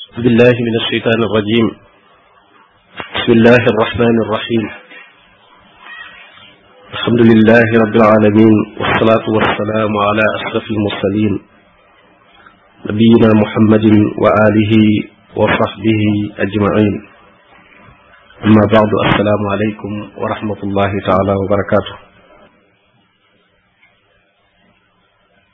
بالله من الشيطان الرجيم بسم الله الرحمن الرحيم الحمد لله رب العالمين والصلاة والسلام على أشرف المرسلين نبينا محمد وآله وصحبه أجمعين أما بعد السلام عليكم ورحمة الله تعالى وبركاته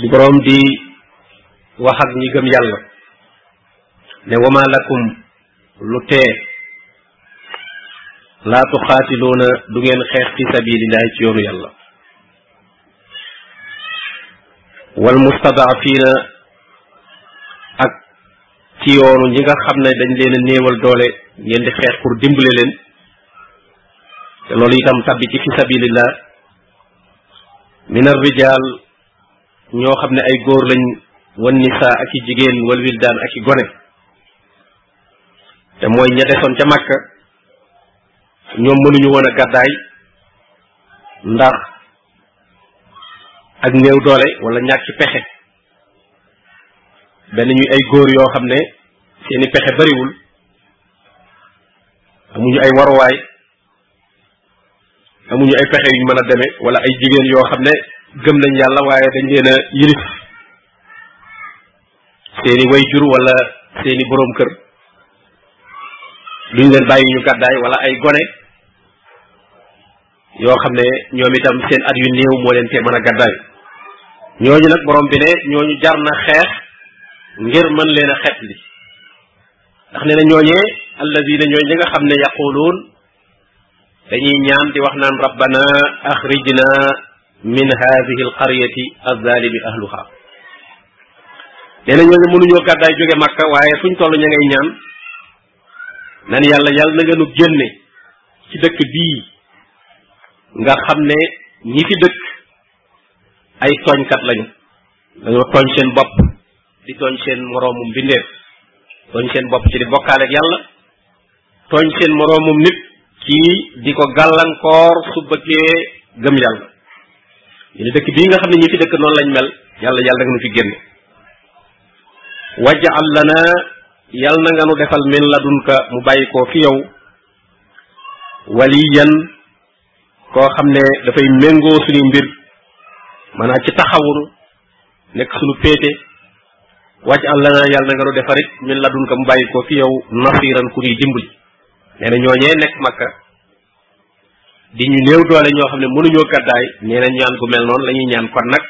di boroom di wax ak ñi gëm yàlla ne wama lakum lu tee laa tuxaatiluuna du ngeen xeex fi sabilillahi ci yoonu yàlla wal mustadaafiina ak ci yoonu ñi nga xam ne dañ leen a néewal doole ngeen di xeex pour dimbale leen te loolu itam tabbi ci fi sabilillah min ar rijal ñoo xam ne ay góor lañ wan nisa ak i jigéen wal wildaan ak i gone te mooy ña desoon ca Makka ñoom mënuñu woon a gàddaay ndax ak néew doole wala ñàkk ci pexe benn ñuy ay góor yoo xam ne seeni pexe bariwul amuñu ay waruwaay amuñu ay pexe yuñ mën a demee wala ay jigéen yoo xam ne gëm nañ yàlla waaye dañ leen a yilif seeni way jur wala seeni boroom kër duñ leen bàyyi ñu gàddaay wala ay gone yoo xam ne ñoom itam seen at yu néew moo leen tee mën a gàddaay ñooñu nag borom bi ne ñooñu jar na xeex ngir mën leen a xet li ndax nee na ñooñee alladina ñooy ñi nga xam ne yaquluun dañuy ñaan di wax naan rabbana axrijna min hadihi alqaryati alzalimi ahluha nee na ñooñu mënuñoo gàddaay jóge màkka waaye fuñ toll ña ngay ñaan nan yàlla yàlla na nga nu génne ci dëkk bii nga xam ne ñi fi dëkk ay tooñkat lañu dañoo tooñ seen bopp di tooñ seen moroomum mbindeef tooñ seen bopp ci di bokkaale ak yàlla tooñ seen moroomum nit ci di ko gàllankoor su bëggee gëm yàlla ñu ne dëkk bii nga xam ne ñi fi dëkk noonu lañ mel yàlla yàlla nga nu fi génne wajal lana yàlla na nga nu defal min ladunka mu bàyyi koo fi yow waliyan koo xam ne dafay méngoo suñu mbir maanaam ci taxawul nekk suñu péete wàcc àlla na yàlla na nga nu defarit min la dun ko mu bàyyi ko fi yow nasiran ku ñuy dimbali nee na ñooñee nekk makka di ñu néew doole ñoo xam ne mënuñoo gàddaay nee na ñaan gu mel noonu la ñuy ñaan kon nag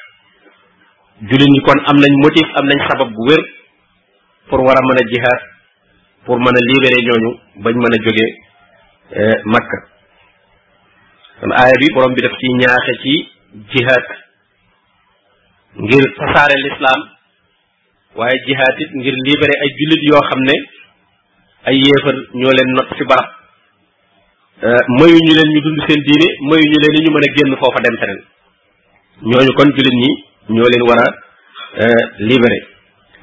jullit ñi kon am nañ motif am nañ sabab bu wér pour war a mën a jihaad pour mën a libéré ñooñu bañ mën a jóge eh, Makka kon aaya bi borom bi daf ci ñaaxe ci jihaad ngir tasaare lislaam waaye jihaad it ngir libéré ay jullit yoo xam ne ay yéefar ñoo leen not ci barab eh, mayuñu leen ñu dund seen diine mayuñu leen ñu mën a génn foofa dem feneen ñooñu kon jullit ñi ñoo leen war a euh, libéré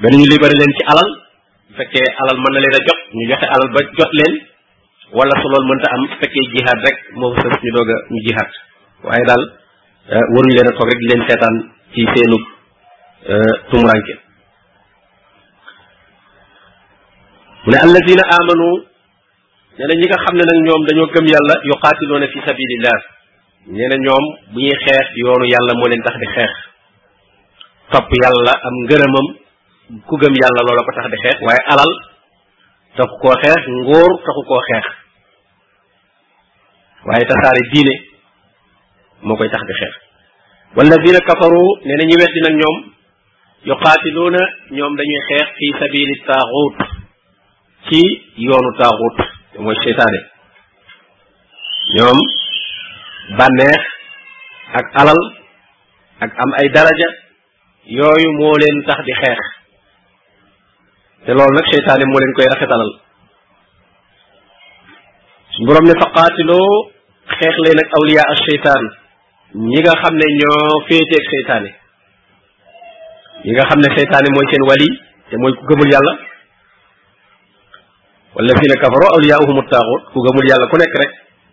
danañu libéré leen ci alal bu fekkee alal mën na leen a jot ñu joxe alal ba jot leen wala su loolu mënta am bu fekkee jihaad rek moo fa sës ñu doog a ñu jihaad waaye daal euh, waruñu leen a toog rek di leen seetaan ci seenu euh, tumuranke mu ne allazina amanu nee na ñi nga xam ne nag ñoom dañoo gëm yàlla yuqaatiluuna fi sabilillah nee na ñoom bu ñuy xeex yoonu yàlla moo leen tax di xeex topp yàlla am ngërëmam ku gëm yàlla loola ko tax di xeex waaye alal taxu koo xeex ngóor taxu koo xeex waaye tasaare diine moo koy tax di xeex walladina kafaru nee na ñi weddi nag ñoom yuqaatiluuna ñoom dañuy xeex fi sabili taaxuut ci yoonu taaxut te mooy seytaane ñoom bànneex ak alal ak am ay daraja yooyu moo leen tax di xeex te loolu nag seytaane moo leen koy rafetalal suñu borom ne fa qaatiloo xeex leen ak awliya ak seytaan ñi nga xam ne ñoo féeteeg seytaane yi nga xam ne seytaane mooy seen wali te mooy ku gëmul yàlla wala fi ne kafaro awliyaahum taaxut ku gëmul yàlla ku nekk rek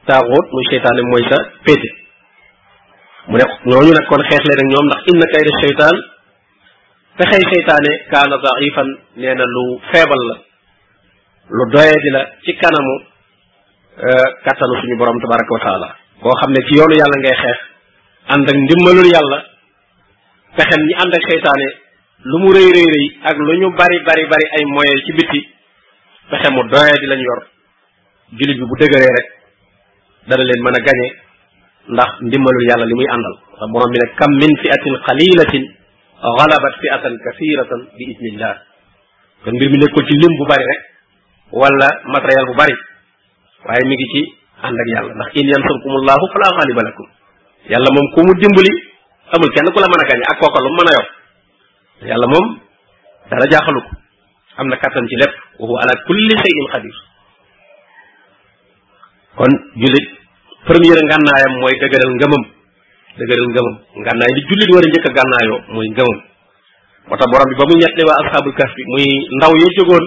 taaxut muy seytaane mooy sa péete mu ne ñooñu nag kon xeex leen ak ñoom ndax inna kayda seytaan pexey seytaane kaana daifan nee na lu feebal la lu doye di la ci kanamu euh, kattanu suñu borom tabaraka wa taala koo xam ne ci yoonu yàlla ngay xeex ànd ak ndimbalul yàlla pexem ñi ànd ak seytaane lu mu rëy rëy rëy ak lu ñu bari bari bari ay moyens ci bitti pexe mu doye di lañ yor jullit bi bu dëgëree rek dana leen mën a gañe ndax ndimbalul yàlla li muy àndal ndax borom bi ne kam min fiatin qalilatin galabat fiatan kasiratan bi idnillah kon mbir mi nekkul ci lim bu bari rek wala matériel bu bari waaye mi ngi ci ànd ak yàlla ndax in yansurkumullahu fala ghaliba lakum yàlla moom ku mu dimbali amul kenn ku la mën a gañe ak kooka lu mën a yor yàlla moom dara jaaxalu ko am na kattan ci lépp wa huwa ala kulli shay'in qadir kon jullit première ngànnaayam mooy dëgëral ngëmam dëgëral ngëmam ngànnaay li jullit war a njëkk a gànnaayoo mooy ngëmam moo tax borom bi ba mu ñett ne waa asxaabul kahf bi muy ndaw ya jógoon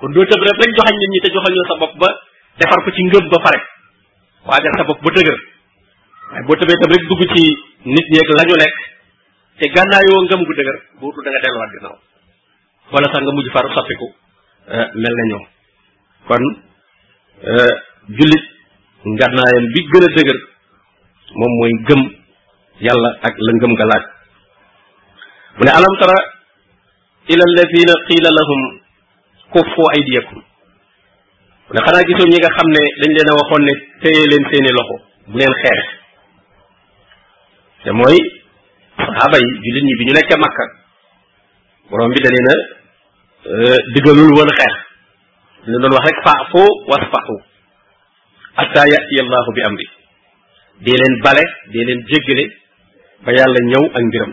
kon doo tëb rek rek joxañ nit ñi te joxañoo sa bopp ba defar ko ci ngëm ba pare waajal sa bopp ba dëgër waaye boo tëbee tam rek dugg ci nit ñeeg la ñu nekk te gànnaayoo ngëm gu dëgër bootu da nga delluwaat ginnaaw wala sax nga mujj far soppiku eh, mel na ñoom kon eh, jullit ngànnaayam bi gën a dëgër moom mooy gëm yàlla ak la ngëm nga laaj mu ne alam tara ila alladina qiila lahum kuffu aydiyakum mu ne xanaa gisoo ñi nga xam ne dañ leen a waxoon ne téye leen seeni loxo bu leen xeex te mooy saxaaba yi jullit ñi bi ñu nekkee makka borom bi da leen a euh, digalul woon xeex ñu doon wax rek faafu wasfaxu atta yati allahu bi amri dee leen bale dee leen jéggale ba yàlla ñëw ak mbiram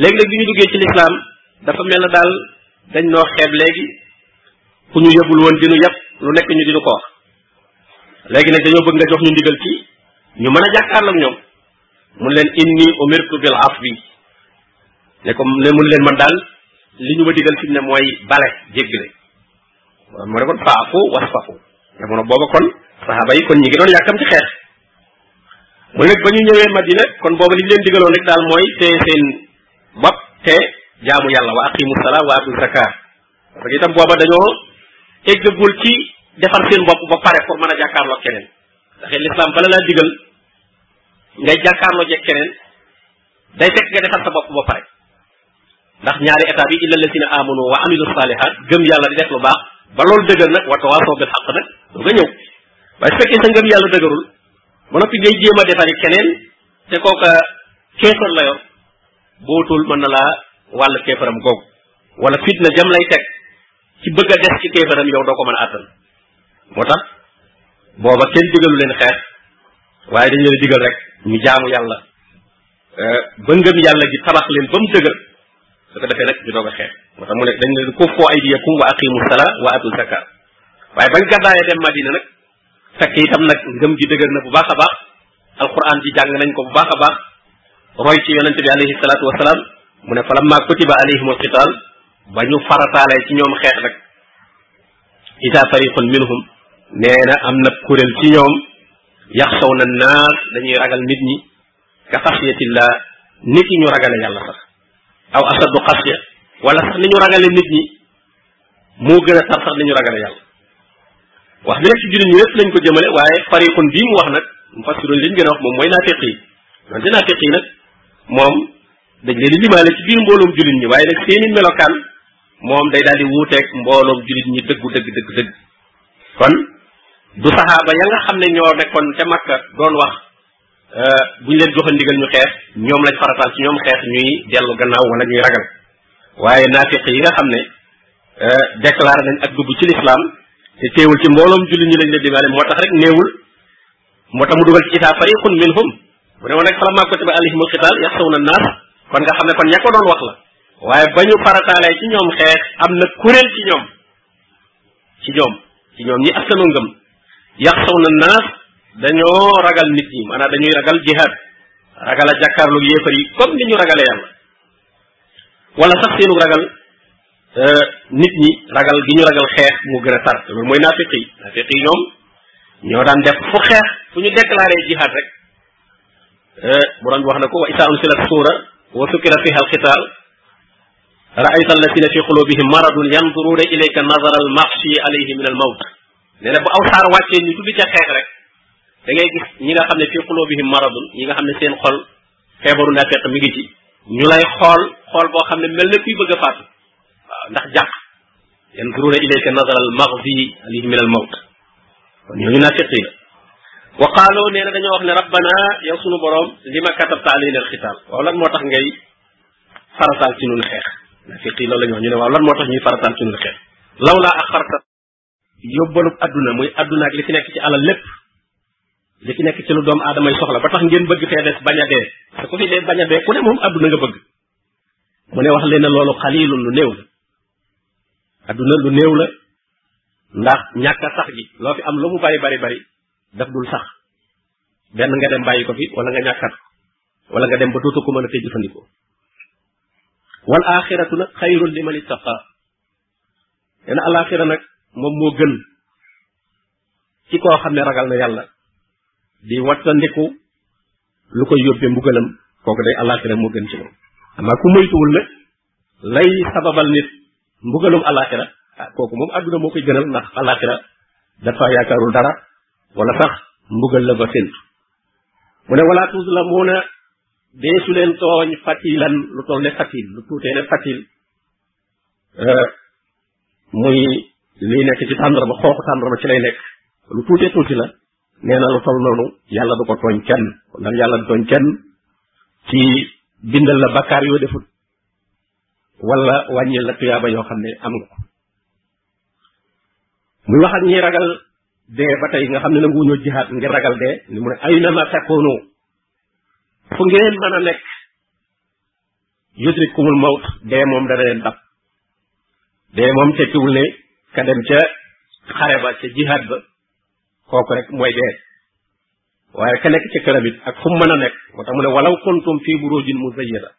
léegi nag bi ñu duggee ci lislaam dafa mel na daal dañ noo xeeb léegi ku ñu yëbul woon dinu yàpp lu nekk ñu dinu ko wax léegi nag dañoo bëgg nga jox ñu ndigal ci ñu mën a jàkkaarloo ak ñoom mun leen inni umirtu bil afwi ne ko ne mun leen man daal li ñu ma digal fi mu ne mooy bale jéggale mu ne kon faafu wasfafu jamono booba kon saxaaba yi kon ñi ngi doon yàkkam ci xeex mu nag ba ñu ñëwee madina kon boobu li ñu leen digaloon rek daal mooy te seen bopp te jaamu yàlla wa aqimu salaa wa atu zaka parce que itam booba dañoo eggagul ci defar seen bopp ba pare pour mën a jàkkaarloo keneen ndax l'islam bala laa digal ngay jàkkaarloo jeeg keneen day fekk nga defar sa bopp ba pare ndax ñaari étape yi illa lazina amanu wa amilu salihat gëm yàlla di def lu baax ba loolu dëgër nag wa tawaasoo bil xaq nag du nga ñëw waaye su fekkee sa ngëm yàlla dëgërul ba noppi ngay jéem a defari keneen te kooka kéefar la yor bootul mën na laa wàll kéefaram googu wala fitna jam lay teg ci bëgg a des ci kéefaram yow doo ko mën a àttan moo tax booba kenn digalu leen xeex waaye dañ leen digal rek ñu jaamu yàlla euh, ba ngëm yàlla gi tabax leen ba mu dëgër su ko defee nag ñu doog a xeex moo tax mu ne dañ leen kuffu aydiyakum wa aqimu sala wa atu zakat waaye bañ gàddaayee dem Madina nag fekk itam nag ngëm gi dëgër na bu baax a baax alquran ji jàng nañ ko bu baax a baax roy ci yonente bi alayhi salaatu wasalaam mu ne falamma kutiba alayhim alqital ba ñu farataalee ci ñoom xeex nag ida fariqun minhum nee na am na kuréel ci ñoom yaxsaw na naas dañuy ragal nit ñi ka xasiyatillah nit ki ñu ragale yàlla sax aw asadu xasiya wala sax ni ñu ragale nit ñi moo gën a tar sax ni ñu ragale yàlla wax bi nag ci jullit ñi yëpp lañ ko jëmale waaye fariqun bii mu wax nag mu fassiroon liñ gën a wax moom mooy naafiq yi donte naafiq yi nag moom dañ leen di limaale ci biir mbooloom jullit ñi waaye nag seeni melokaan moom day daal di wuuteeg mbooloom jullit ñi dëggu dëgg dëgg dëgg kon du saxaaba ya nga xam ne ñoo nekkoon ca Makka doon wax euh, bu ñu leen joxe ndigal ñu xeex ñoom lañ farataal ci ñoom xeex ñuy dellu gannaaw wala ñuy ragal waaye naafiq yi nga xam ne euh, déclaré nañ ak dugg ci lislaam te teewul ci mbooloom jullit ñi lañ leen dimaale moo tax rek néewul moo tax mu dugal ci isaa fariqun minhum bu ne woon nag falammaa kutiba alayhimul qitaal yaxsawna naas kon nga xam ne kon ña ko doon wax la waaye ba ñu farataalee ci ñoom xeex am na kuréel ci ñoom ci ñoom ci ñoom ñi askanu ngëm yaxsaw na naas dañoo ragal nit ñi maanaam dañuy ragal jihaad ragal a jàkkaarloog yéefar yi comme ni ñu ragale yàlla wala sax seenu ragal euh, nit ñi ragal gi ñu ragal xeex mu gën a tar loolu mooy naafiq yi naafiq yi ñoom ñoo daan def fu xeex fu ñu déclaré jihaad rek euh, borom bi wax na ko wa isa unsilat suura wa sukira fiha alqital raayta alladina fi qulubihim maradun yanduruuna ilayka nazara al maxshi alayhi min al mawt nee na bu aw saar wàccee ñu tudd ca xeex rek da ngay gis ñi nga xam ne fi qulubihim maradun ñi nga xam ne seen xol feebaru naa fekk mi ngi ci ñu lay xool xool boo xam ne mel na kuy bëgg a faatu waaw ndax jàq yanduruuna ilayka nazara al maxshi alayhi min al mawt kon ñooñu naa fekk yi wa qaaloo nee na dañoo wax ne rabbana yow sunu borom li ma katabta alayna alxitaal waaw lan moo tax ngay farataal ci nun xeex nafiq yi loolu la ñu wax ñu ne waaw lan moo tax ñuy farataal ci nun xeex law laa ak xarta yóbbalub adduna muy adduna ak li ci nekk ci alal lépp li ci nekk ci lu doom aadamay soxla ba tax ngeen bëgg fee des bañ a dee te ku fi dee bañ a dee ku ne moom adduna nga bëgg mu ne wax leen ne loolu xaliilun lu néew la adduna lu néew la ndax ñàkk a sax gi loo fi am lu mu bari bari bari daf dul sax benn nga dem bàyyi ko fi wala nga ñàkkat wala nga dem ba dootoo ko mën a tey jëfandikoo wal axiratu nag xayrun liman ittaqa nee na alaxira nag moom moo gën ci koo xam ne ragal na yàlla di wattandiku lu koy yóbbee mbugalam kooku day alaxira moo gën ci moom amaa ku moytuwul nag lay sababal nit mbugalum alaxira ah kooku moom àdduna moo koy gënal ndax alaxira dafa yaakaarul dara wala sax mbugal la ba séntu mu ne wala tuzlamuuna deesu leen tooñ fatilan lu toll ne fatil lu tuutee ne fatil euh, muy liy nekk ci tàndarma xooxu tàndarma ci lay nekk lu tuutee tuuti la nee na lu toll noonu yàlla du ko tooñ kenn kon nag yàlla du tooñ kenn ci bindal la bakkaar yoo defut wala wàññil la tuyaaba yoo xam ne am nga ko muy wax ak ñi ragal dee ba tey nga xam ne nangu wuñoo jihaat ngir ragal dee ni mu ne ay na ma takkoonu fu ngeen mën a nekk yudrikumul mawt dee moom dana leen dab dee moom tekkiwul ne ka dem ca xare ba ca jihaat ba kooku rek mooy dee waaye ka nekk ci këram it ak fu mu mën a nekk moo tax mu ne walaw kuntum fii burujin muzayyana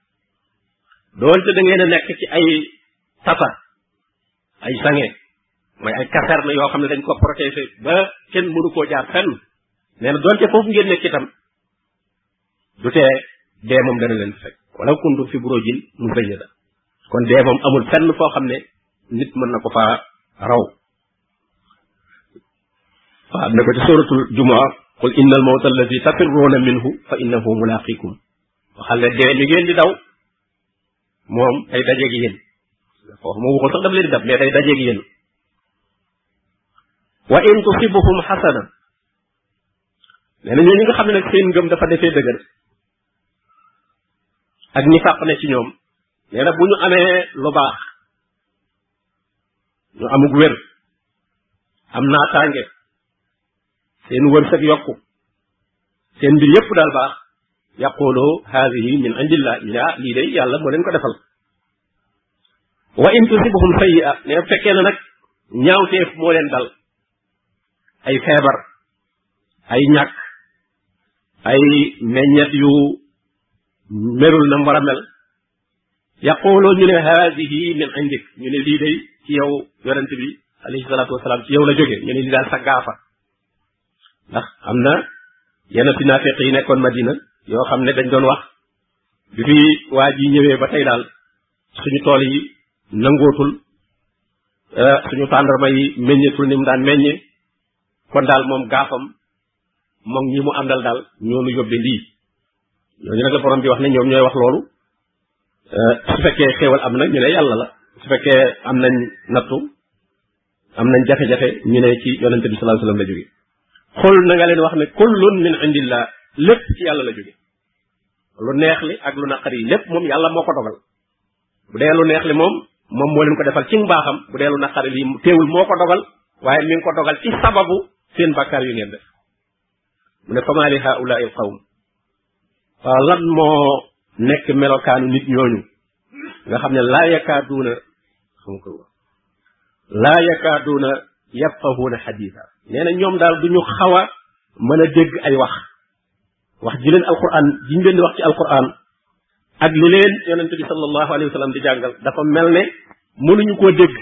doonte da ngeen a nekk ci ay tata ay sange mooy ay caserne yoo xam ne dañ ko protéger ba kenn mënu koo jaar fenn nee na doonte foofu ngeen nekk itam du tee dee moom dana leen fekk wala kuntum fi burujin muzayyada kon dee moom amul fenn foo xam ne nit mën na ko faa raw waaw ne ko ci suratul jumaa qul inna al mawta alladi tafirruuna minhu fa innahu mulaqikum waxal ne dee mi ngeen di daw moom ay dajeeg yéen foofu moom waxul sax daf leen dab mais day dajeeg yéen wa in tusibuhum xasana nee na ñoo ñi nga xam ne nag seen ngëm dafa defee dëgër ak ni fàq ne ci ñoom nee na bu ñu amee lu baax ñu amug wér am naataange seen wërsëg yokku seen mbir yépp daal baax yaquloo haadihi min indillah ñu ne ah lii day yàlla moo leen ko defal wa in tusibhum sayyi'a ne fekkee na nag ñaawteef moo leen dal ay feebar ay ñàkk ay meññet yu melul na mu war a mel yaqulu ñu ne haadihi min indik ñu ne lii day ci yow yonent bi alayhi salaatu wasalaam ci yow la jóge ñu ne lii daal sa gaafa ndax am na yenn ci naafeq yi nekkoon madina yoo xam ne dañ doon wax bi fi waa ji ñëwee ba tey daal suñu tool yi nangootul eh, suñu tàndarma yi meññeetul ni mu daan meññe kon daal moom gaafam moom ñi mu àndal daal ñoo nu yóbbe lii ñooñu nag la borom bi wax ne ñoom ñooy wax loolu euh, su fekkee xéewal am na ñu ne yàlla la su fekkee am nañ nattu am nañ jafe-jafe ñu ne ci yonente bi sallallahu alayhi wasallam la jóge xul na nga leen wax ne kullun min indillah lépp ci yàlla la jóge lu neex li ak lu naqar yi lépp moom yàlla moo ko dogal bu dee lu neex li moom moom moo leen ko defal ci mbaaxam bu dee lu naqari li teewul moo ko dogal waaye mi ngi ko dogal ci sababu seen bakkaar yu ngeen def mu ne fama li haula il qawm waaw lan moo nekk melokaanu nit ñooñu nga xam ne laa yakaaduuna xam ko laa yakaaduuna yafqahuuna xadiisa nee na ñoom daal du ñu xaw a mën a dégg ay wax wax ji leen alquran ji ñu leen di wax ci alquran ak li leen yonente bi sallallahu alayhi wa sallam di jàngal dafa mel ne mënuñu koo dégg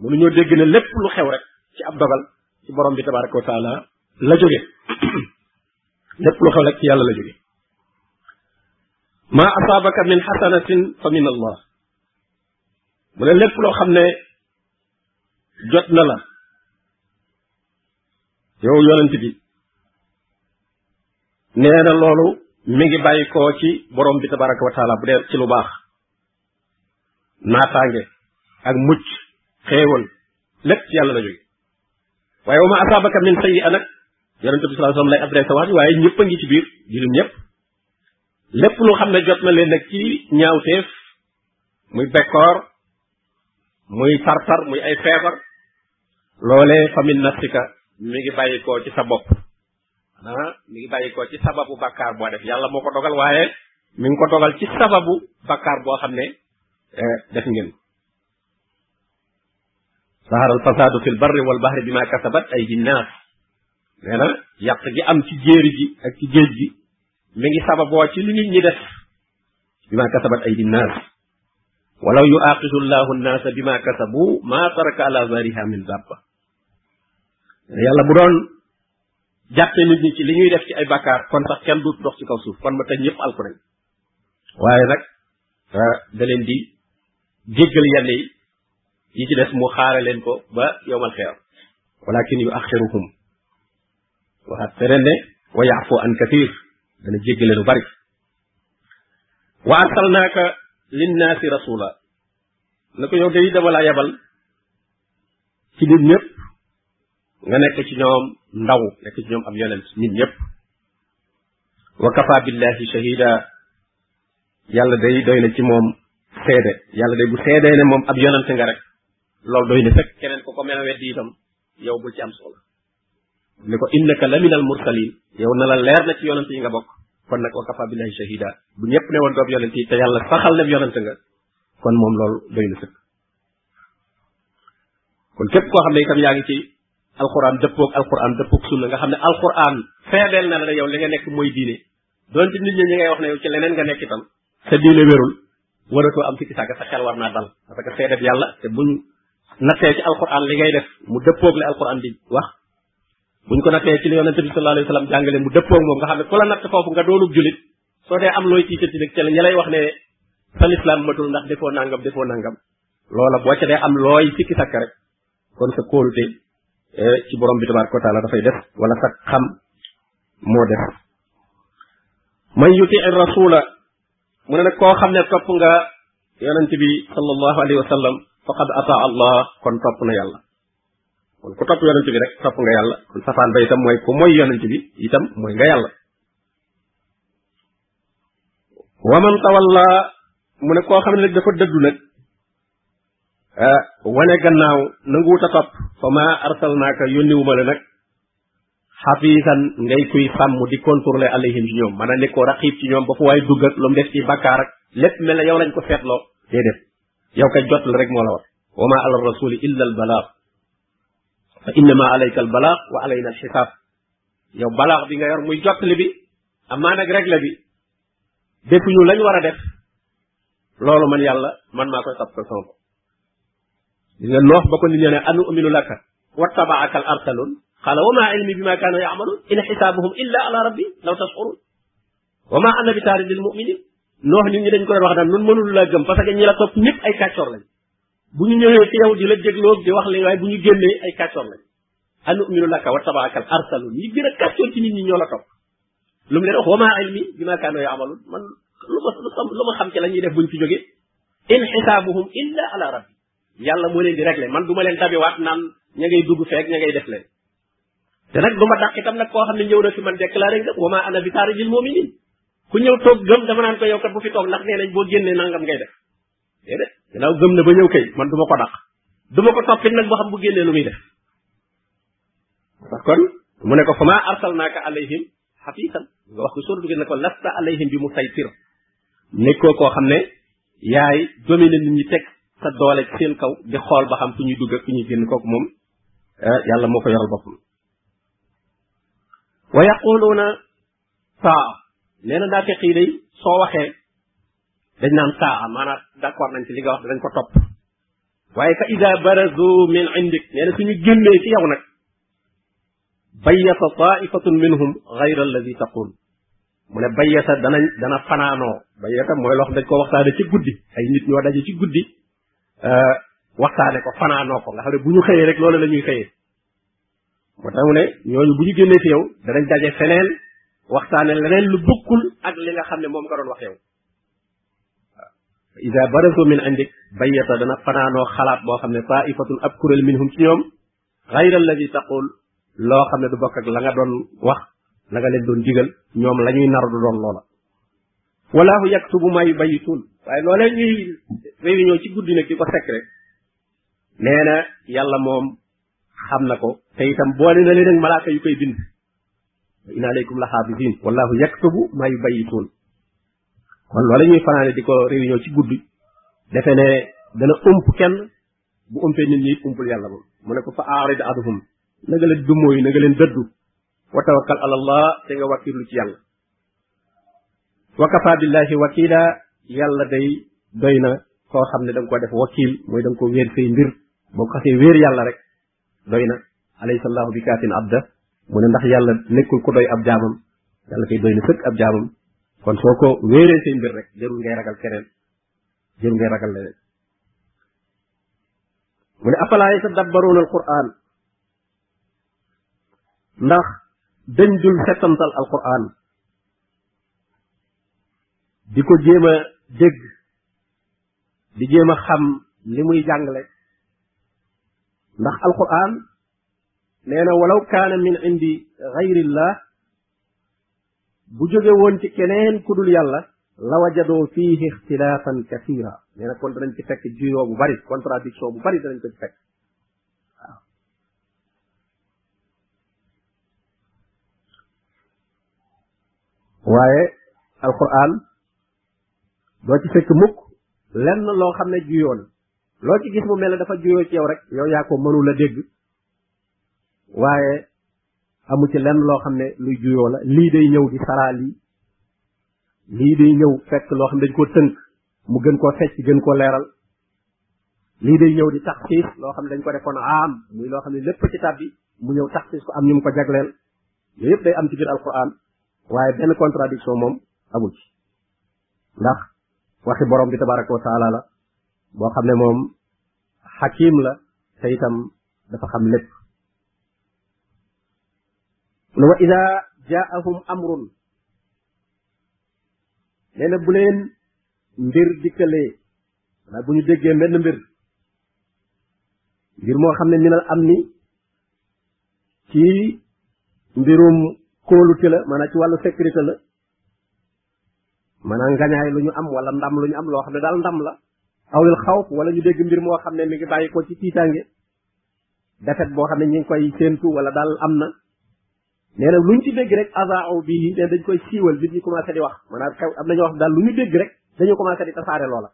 mënuñoo dégg ne lépp lu xew rek ci ab dogal ci borom bi tabaraka wa taala la jóge lépp lu xew rek ci yàlla la jóge ma asaabaka min xasanatin fa min allah mu ne lépp loo xam ne jot na la yow yonent bi nee na loolu mi ngi bàyyi koo ci borom bi tabaraka wa taala bu dee ci lu baax naataange ak mucc xéewal lépp ci yàlla la jóge waaye wa ma asaabaka min sayyi a nag yonente bi sallallahu alayhi wasallam lay adressé waat waaye ñëpp a ngi ci biir jullit ñëpp lépp lu xam ne jot na leen nag ci ñaawteef muy bekkoor muy tartar muy ay feebar loolee fa min nafsika mi ngi bàyyikoo ci sa bopp ah mi ngi bàyyikoo ci sababu bakkaar boo def yàlla moo ko dogal waaye mi ngi ko dogal ci sababu bakkaar boo xam ne eh, def ngeen sahara al fasadu fi l barri wal bahri bima kasabat ay jinnaas nee na yàq gi am ci jéeri ji ak ci géej gi mi ngi sababoo ci li nit ñi def bi ma kasabat ay di naas walaw yu aqisu llahu naasa bi ma kasabu ma taraka ala zariha min dabba yàlla bu doon jàppe nit ñi ci li ñuy def ci ay bakkaar kon sax kenn duut dox ci kaw suuf kon ma tey ñëpp alku nañ waaye nag ah, da leen di jéggal yenn yi yi ci des mu xaare leen ko ba yowmal xeer walakin yu axiruhum waxaat feneen ne wa yaafu an kathir dana jéggale lu bari wa arsalnaaka linnaasi rasula na ko yow day dama laa yabal ci nit ñëpp nga nekk ci ñoom ndaw nekk ci ñoom ab yonent nit ñëpp wa kafa billahi shahida yàlla day doy na ci moom seede yàlla day bu seedee ne moom ab yonent nga rek loolu doy na fekk keneen ko ko mel weddi itam yow bul ci am soxla ne ko innaka la minal mursalin yow na la leer na ci yonent yi nga bokk kon nag wa kafa billahi shahida bu ñëpp ne woon doob yonent yi te yàlla saxal ne yonent nga kon moom loolu doy na sëkk kon képp koo xam ne itam yaa ngi ci alquran dëppoog alquran dëppoog sunna nga xam ne alquran feedeel na la yow li nga nekk mooy diine donte nit ñi ñi ngay wax ne yow ci leneen nga nekk itam sa diine wérul waratoo am sikki sàkk sa xel war naa dal parce que seedeb yàlla te buñ nattee ci alquran li ngay def mu dëppoog li alquran di wax buñ ko nattee ci li yonente bi sallallahu alayhi wasallam jàngale mu dëppoog moom nga xam ne ku la natt foofu nga doonub julit soo dee am looy tiitati nag ca ña lay wax ne sa lislaam matul ndax defoo nangam defoo nangam loola boo ca dee am looy sikki sàkk rek kon sa kóolute eh, ci borom bi tabaraka wa taala dafay def wala sa xam moo def man yuti rasula mu ne nag koo xam ne topp nga yonent bi sallallahu alayhi wa sallam faqad ata allah kon topp na yàlla kon ku topp yonent bi rek topp nga yàlla kon safaan ba itam mooy ku mooy yonent bi itam mooy nga yàlla wa man tawalla mu ne koo xam ne nag dafa dëddu nag ah, wane gannaaw nanguwut a topp fa ma arsalnaaka yónniwuma la nag xafiisan ngay kuy sàmm di contrôler alayhim ci ñoom mën a nekkoo raqiib ci ñoom ba fu waaye dugg ak lu mu def ci bàkkaar ak lépp mel na yow lañ ko seetloo déedéet yow kay jot la rek moo la war wa ma ala rasuli illa al balaag fa innama alayka al balaag wa alayna al xisaab yow balaag bi nga yor muy jottali bi amaa nag rek la bi defuñu lañ war a def loolu man yàlla man maa koy sàppal sama bopp di nga noox ba ko nit ñe ne anu uminu laka wattabaaka al arsalun qala wa ma ilmi bima kaanu yaamaluun in xisaabuhum illa ala rabbi law tashurun wa ma ana bi taaridil muminin noox nit ñi dañ ko doon wax naan nun mënul la gëm parce que ñi la topp ñëpp ay kàccoor lañ bu ñu ñëwee ci yow di la dégloo di wax li waaye bu ñu génnee ay kàccoor lañ anu'minu laka wa tabaaka al arsalun ñi gën a kàccoon ci nit ñi ñoo la topp lu mu leen wax wa maa ilmi bi ma kaanoo yaamaluun man lu ma lu ma xam ci la ñuy def buñ fi jógee in xisaabuhum illa ala rabbi yàlla moo leen di régler man du ma leen dabiwaat naan ña ngay dugg feek ña ngay def leen te nag du ma dàq itam nag koo xam ne ñëw na fi man déclaré nga wa ma ana bi taarajil muminin ku ñëw toog gëm dama naan ko yow kat bu fi toog ndax nee nañ boo génnee nangam ngay def déedéet gannaaw gëm na ba ñëw kay man du ma ko dàq du ma ko toppit nag boo xam bu génnee lu muy def parce kon mu ne ko fa maa arsalnaaka alayhim xafiisan nga wax ko sóor duggee ne ko lasta alayhim bi mu say tir nekkoo koo xam ne yaay dominer nit ñi teg sa doole ci seen kaw di xool ba xam fu ñuy dugg ak fu ñuy génn kooku moom eh, yàlla moo ko yoral boppam wa yaquluuna saa nee na naafeq yi day soo waxee dañ naan saa maanaam d'accord nañ ci li nga wax dañ ko topp waaye fa ida barazu min indik nee na suñu génnee ci yow nag bayyata taifatun minhum gayra alladi taqul mu ne bayyata danañ dana fanaanoo bayyata mooy loo xam dañ ko waxtaane ci guddi ay nit ñoo daje ci guddi euh, waxtaane ko fanaanoo ko nga xam ne bu ñu xëyee rek loolu la ñuy xëyee moo tax mu ne ñooñu bu ñu génnee fi yow danañ daje feneen waxtaane leneen lu bokkul ak li nga xam ne moom nga doon wax yow ida barasu min indik bayyata dana fanaanoo xalaat boo xam ne taifatun ab kuréel minhum ci ñoom xayra alladi taqul loo xam ne du bokk ak la nga doon wax la nga leen doon digal ñoom la ñuy naru du doon loola walaahu yaktubu ma yubayituun waaye loolee ñuy réunion ci guddi nag di ko sekk rek nee na yàlla moom xam na ko te itam boole na leen ak malaaka yu koy bind inna alaykum la xaafisiin wallahu yaktubu maa yubayyituun kon loolu ñuy fanaane di ko réunion ci guddi defe ne dana ump kenn bu umpee nit ñi umpul yàlla moom mu ne ko fa aarid aduhum na nga leen dummóoyu na nga leen dëddu wa tawakkal ala allah te nga wàkkirlu ci yàlla wa kafa billahi wakila yàlla day doy na koo xam ne da nga ko def wakil mooy da nga ko wéer say mbir boo ko xasee wéer yàlla rek doy na alaysa allahu bi kaafin abda mu ne ndax yàlla nekkul ko doy ab jaamam yàlla kay doy na sëkk ab jaamam kon soo ko wéeree say mbir rek jarul ngay ragal keneen jarul ngay ragal leneen mu ne afalaa yatadabbaruuna alquran ndax dañ dul settantal alquran di ko jéem a dégg di jéem a xam li muy jàngale ndax alquran nee na walaw kaana min indi gayrillah bu jóge woon ci keneen ku dul yàlla la wajadoo fiihi ixtilaafan kasiira nee na kon danañ ci fekk juyoo bu bari contradiction bu bari danañ ko ci fekk waaye alquran doo ci fekk mukk lenn loo xam ne juyoo na loo ci gis mu mel ne dafa juyoo ci yow rek yow yaa ko mënul a dégg waaye amu ci lenn loo xam ne luy juyoo la lii day ñëw di saraa lii lii day ñëw fekk loo xam ne dañ koo tënk mu gën koo fecc gën koo leeral lii day ñëw di taxsiis loo xam ne dañ ko defoon aam muy loo xam ne lépp ci tàbbi mu ñëw taxsiis ko am ñu mu ko jagleel yooyu yëpp day am ci biir alquran waaye benn contradiction moom amul ci ndax waxi borom bi tabaraka wa taala la boo xam ne moom xakim la te itam dafa xam lépp ne wa ida jaahum amrun nee na bu leen mbir dikkalee maanaam bu ñu déggee mbenn mbir mbir moo xam ne minal am ni ci mbirum kóolute la maanaam ci wàllu sécurité la maanaam ngañaay lu ñu am wala ndam lu ñu am loo xam ne daal ndam la awlil xawf wala ñu dégg mbir moo xam ne mi ngi bàyyi ko ci tiitaange defet boo xam ne ñu ngi koy séentu wala daal am na nee na luñ ci dégg rek azaaw bii nii nee dañ koy siiwal nit ñi commencé di wax maanaam xew am nañu wax daal lu ñu dégg rek dañu commencé di tasaare loola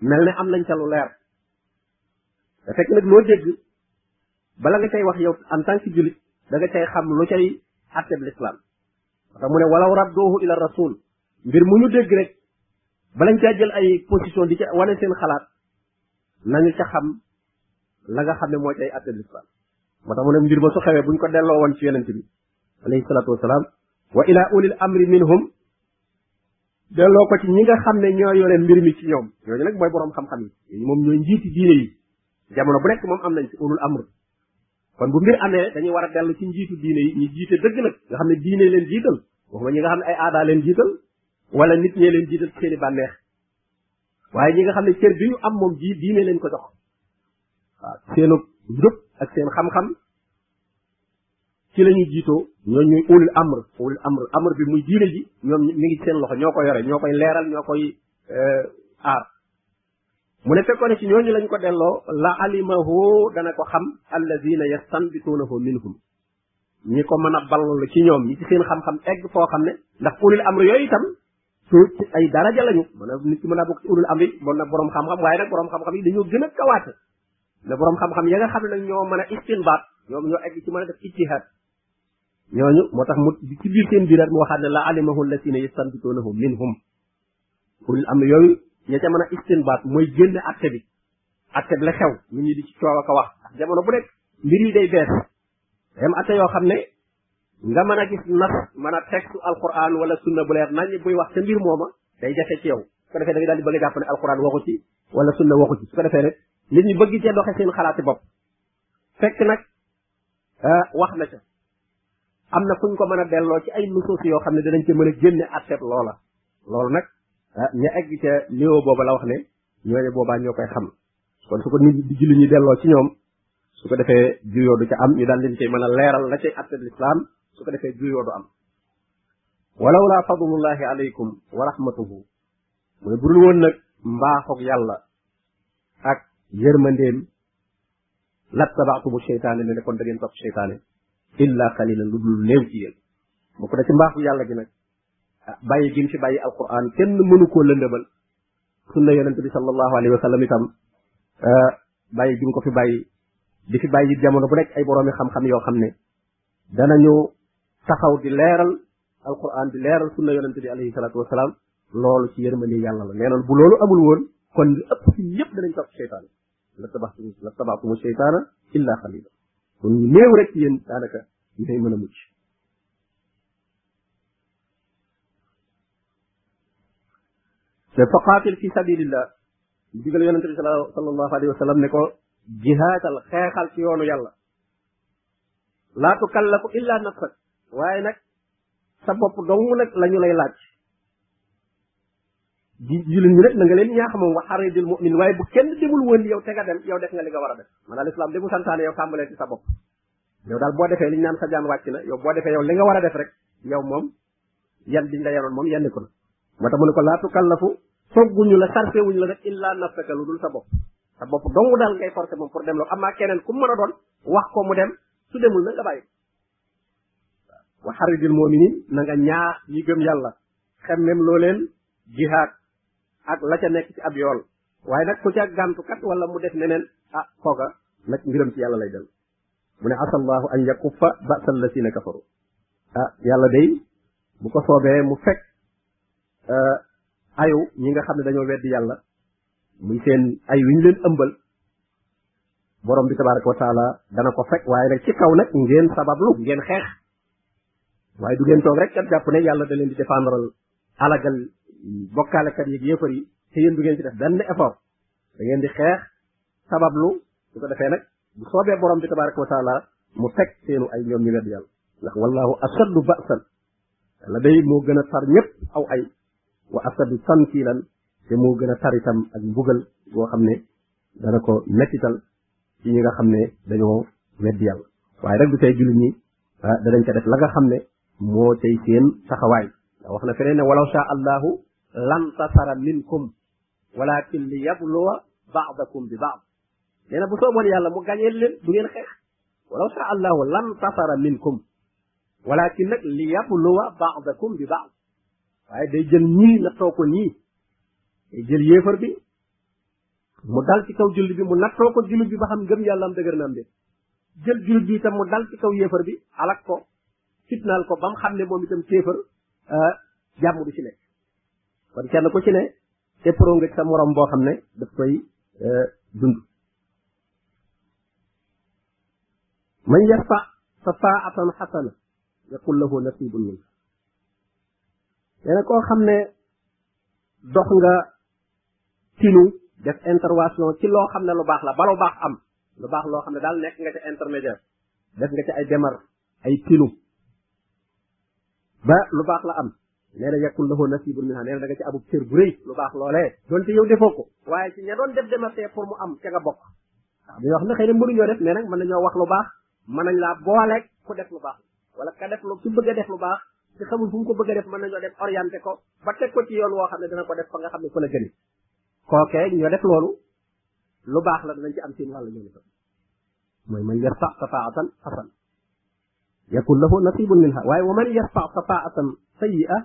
mel ne am nañ ca lu leer da fekk nag loo dégg bala nga cay wax yow en tant que julit da nga cay xam lu cay atteb l'islam parce que mu ne walaw radduhu ila rasul mbir mu ñu dégg rek balañ caa jël ay position di ca wane seen xalaat nañu ca xam la nga xam ne moo cay atte lislaam moo tax mu ne mbir ma su xewee buñ ko delloo woon ci yonent bi alayhi salaatu wasalaam wa ila ulil amri minhum delloo ko ci ñi nga xam ne ñoo yore mbir mi ci ñoom ñooñu nag mooy boroom xam-xam yi moom ñooy njiiti diine yi jamono bu nekk moom am nañ ci ulul amr kon bu mbir amee dañuy war a dellu ci njiitu diine yi ñu jiite dëgg nag nga xam ne diine leen jiital waxuma ñi nga xam ne ay aadaa leen jiital wala nit ñee leen jiital ci seeni bànneex waaye ñi nga xam ne cër bi ñu am moom ji diine leen ko jox waaw seenu njub ak seen xam-xam ci la ñuy jiitoo ñoo ñuy ulul amr ulul amr amr bi muy diine ji ñoom mi ngi seen loxo ñoo ko yore ñoo koy leeral ñoo koy euh, aar mu ne fekkoon ne ci ñooñu lañ ko delloo la alimahu dana ko xam alladina yastanbituunahu minhum ñi ko mën a ballal ci ñoom ñi ci seen xam-xam egg foo xam ne ndax ulul amr yooyu itam tuut ci ay daraja lañu mën a nit ki mën a bokk ci ulul amri mën na borom xam-xam waaye nag borom xam-xam yi dañoo gën a kawaate ne borom xam-xam ya nga xam ne nag ñoo mën a istinbaat ñoom ñoo egg ci mën a def ijtihaad ñooñu moo tax mu ci biir seen biiraat mu waxaat ne la alimahu allasina yastanbituunahu minhum ulul amri yooyu ña ca mën a istinbaat mooy génn atte bi atte bi la xew nit ñi di ci coow ak a wax jamono bu nekk mbir yi day bees day am atte yoo xam ne nga mën a gis nas mën a texte alquran wala sunna bu leer nañ buy wax ca mbir mooma day jafe ci yow su ko defee da nga daal di bëgg a jàpp ne alquran waxu ci wala sunna waxu ci su ko defee rek nit ñi bëgg cee doxe seen xalaati bopp fekk nag ah, wax na ca am na fuñ ko mën a delloo ci ay nusuus yoo xam ne danañ ca mën a génne atteb loola loolu nag ah, ña egg ca niveau booba la wax ne ñooñu boobaa ñoo koy xam kon su ko nit di julli ñi delloo ci ñoom su ko defee juyoo du ca am ñu daal leen cay mën a leeral la cay atte lislaam su ko defee juyoo du am walaw laa fadlullahi alaykum wa rahmatuhu mu ne burul woon nag mbaaxoog yàlla ak yërmandeem lattabaatumu seytaane ne ne kon da ngeen topp seytaane illa qalilan lu dul néew ci yéen bokk na ci mbaaxu yàlla gi nag ah, bàyyi gin fi bàyyi alquran kenn mënu koo lëndëmal sunna yonente bi sallallahu alayhi wa sallam itam ah, bàyyi gin ko fi bàyyi di fi bàyyi jamono bu nekk ay boroomi xam-xam yoo xam ne danañu taxaw di leeral alquran di leeral sunna yonente bi alayhi salatu wasalaam loolu ci yërmande yàlla la nee noon bu loolu amul woon kon li ëpp ci ñëpp danañ topp seytaane la tabaxtumu la tabaxtumu seytaana illa xalila kon ñu néew rek ci yéen daanaka ñooy mën a mucc te fa qaatil fi sabilillah digal yonente bi sallallahu alayhi wa sallam ne ko jihaatal xeexal ci yoonu yàlla laa tukallafu illa nafsak waaye nag sa bopp dong nag la ñu lay laaj di jullit ñi nag na nga leen ñaax moom wa xaridil mu'min waaye bu kenn demul woon yow te nga dem yow def nga li nga war a def maanaam lislaam de bu santaane yow tàmbalee ci sa bopp yow daal boo defee li ñu naan sa jaan wàcc na yow boo defee yow li nga war a def rek yow moom yan biñ la yanoon moom yenn ko na moo tax mu ne ko laatu kallafu sogguñu la sarfe wuñu la nag illaa nafsaka lu dul sa bopp sa bopp dong daal ngay forcé moom pour dem la amaa keneen ku mën a doon wax ko mu dem su demul na nga bàyyi wa xaridil mu'minin na nga ñaax ñi gëm yàlla xemmem loo leen jihaad ak la ca nekk ci ab yool waaye nag ku ca gàntu kat wala mu def neneen ah kooka nag mbiram ci yàlla lay del mu ne asallahu an yakuffa ba'sal lasina kafaru ah yàlla day bu ko soobee mu fekk euh, ayu ñi nga xam ne dañoo weddi yàlla muy seen ay wi ñu leen ëmbal borom bi tabaraka wa taala dana ko fekk waaye nag ci kaw nag ngeen sabablu ngeen xeex waaye du ngeen toog rek kat jàpp ne yàlla da leen di défendral alagal bokkaalekat yeeg yéefar yi te yéen du ngeen ci def benn effort da ngeen di xeex sabablu su ko defee nag bu soobee borom bi tabaraka wa taala mu teg seenu ay ñoom ñu wedd yàlla ndax wallahu asaddu ba'san la day moo gën a tar ñëpp aw ay wa asaddu tankilan te moo gën a tar itam ak mbugal boo xam ne dana ko mettital ci ñi nga xam ne dañoo wedd yàlla waaye rek du tey jullit ñi ah, danañ ko def la nga xam ne moo tey seen taxawaay wax na feneen ne walaw sha allahu lan tasara minkum walakin li yabluwa baadakum bi baad nee na bu sooboon yàlla mu gañeel leen du ngeen xeex walaw sha allahu lam tasara minkum walakin nag li yabluwa baadakum bi baad waaye day jël ñii nattoo ko ñii day jël yéefar bi mu dal ci kaw jullit bi mu nattoo ko jullit bi ba xam ngëm yàlla am dëgër na am de jël jullit bi itam mu dal ci kaw yéefar bi alak ko fitnaal ko ba mu xam ne moom itam kéefar euh, jàmm du ci nekk kon kenn ku ci ne te pro nga sa morom boo xam ne daf koy euh, dund man yarfa safaatan xasana yaqul lahu nasibun min nee na koo xam ne dox nga tinu def intervention ci loo xam ne lu baax la ba lu baax am lu baax loo xam ne daal nekk nga ca intermédiaire def nga ca ay démarche ay tinu ba lu baax la am nee na yàkkul lahu nasibun minha nee na da nga ci abub cër bu rëy lu baax loolee donte yow defoo ko waaye ci ña doon def démarche pour mu am ca nga bokk waaw dañoo xam ne xëy na mënuñoo def mais nag mën nañoo wax lu baax mën nañ laa booleeg ku def lu baax wala ka def lu ci bëgg a def lu baax te xamul fu mu ko bëgg a def mën nañoo def orienté ko ba teg ko ci yoon woo xam ne dana ko def fa nga xam ne fa la gëni kookee ñoo def loolu lu baax la danañ ci am seen wàll ñoom itam mooy man yarfa safaatan xasan yakun lahu nasibun minha waaye wa man yarfa safaatan sayyi'a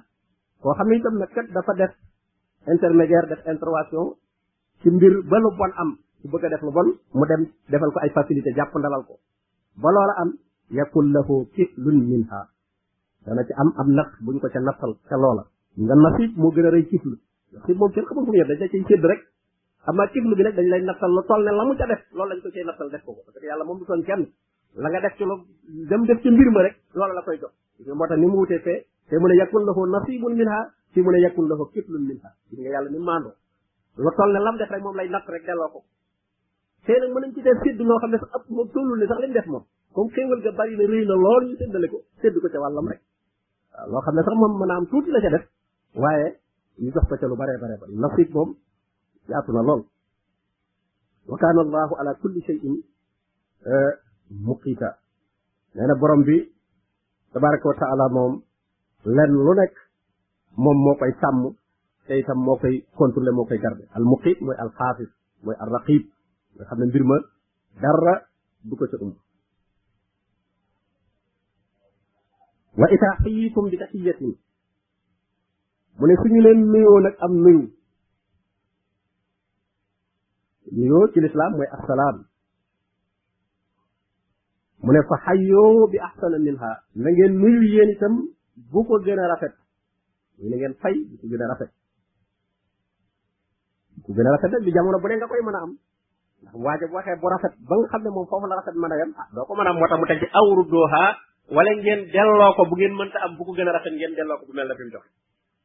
koo xam ne itam nag kat dafa def intermédiaire def intervention ci mbir ba lu bon am su bëgg a def lu bon mu dem defal ko ay facilité jàpp ndalal ko ba loola am yakun lahu kislun minha dana ci am am natt buñ ko ca nattal ca loola nga nasib moo gën a rëy kiflu nasib moom kenn xamul fu mu yem dañ ca ciy sédd rek amaa kiflu bi nag dañ lay nattal lu toll ne la mu ca def loolu lañ ko cay nattal def ko ko parce que yàlla moom du tooñ kenn la nga def ci lu dem def ci mbir ma rek loola la koy jox moo tax ni mu wutee fee te mu ne yakun lahu nasibun minha fi mu ne yakun lahu kitlun minha gis nga yàlla ni maandoo lu toll ne lam def rek moom lay natt rek delloo ko tey nag mën nañ ci def sédd loo xam ne sax ëpp moom tollul ne sax lañ def moom comme xéewal ga bari na rëy na lool ñu séddale ko sédd ko ca wàllam rek waaw loo xam ne sax moom mën a am tuuti la ca def waaye ñu jox ko ca lu bare bare bari nasiib moom yaatu na lool wa kaana allahu ala kulli shay'in eh, muqiita nee na borom bi tabaraka wa taala moom lenn lu nekk moom moo koy sàmm te itam moo koy contrôler moo koy garder al muqiit mooy al xaafis mooy al raqib nga xam ne mbir ma dara du ko ca um wa ita xayikum bi taxiyatin mu ne suñu leen nuyoo nag am nuyu nuyoo ci lislaam mooy assalaam mu ne fa xayyoo bi ahsana minha na ngeen nuyu yéen itam bu ko gën a rafet muy na ngeen fay bu ko gën a rafet bu ko gën a rafet nag bi jamono bu ne nga koy mën a am ndax waaja bu waxee bu rafet ba nga xam ne moom foofu la rafet mën a yem ah doo ko mën a am moo tax mu teg ci awru dooha wala ngeen delloo ko bu ngeen mënta am bu ko gën a rafet ngeen delloo ko bu mel na fi mu joxe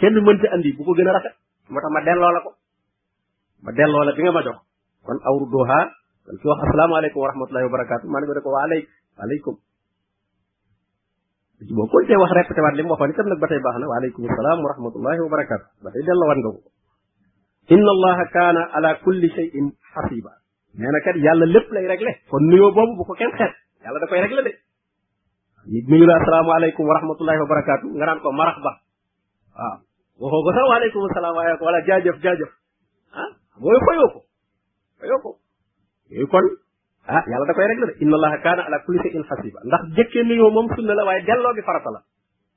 kenn mënta andi bu ko gën a rafet moo tax ma delloo la ko ma delloo la bi nga ma jox kon awru doha kon ki wax asalaamaaleykum wa rahmatullahi wa barakaatu maa ngi ko wa alay aleykum ci boo koy wax répété waat li mu waxoon itam nag ba tey baax na wa aleykum salaam wa rahmatullahi wa barakaatu ba tey delloo waat nga ko inna allaha kaana ala kulli shay'in hasiba nee na kat yàlla lépp lay réglé kon nuyoo boobu bu ko kenn xeet yàlla da koy réglé de nit nuyu la asalaamaaleykum wa rahmatullahi wa barakaatu nga naan ko marax ba waaw waxoo ko sax waaleykum salaam waaye ko wala jaajëf jaajëf ah mooy fayoo ko fayoo ko yooyu kon ah yàlla da koy réglé de inna allaha kaana ala kulli shay'in hasiba ndax jëkkee nuyoo moom sunna la waaye delloo bi farata la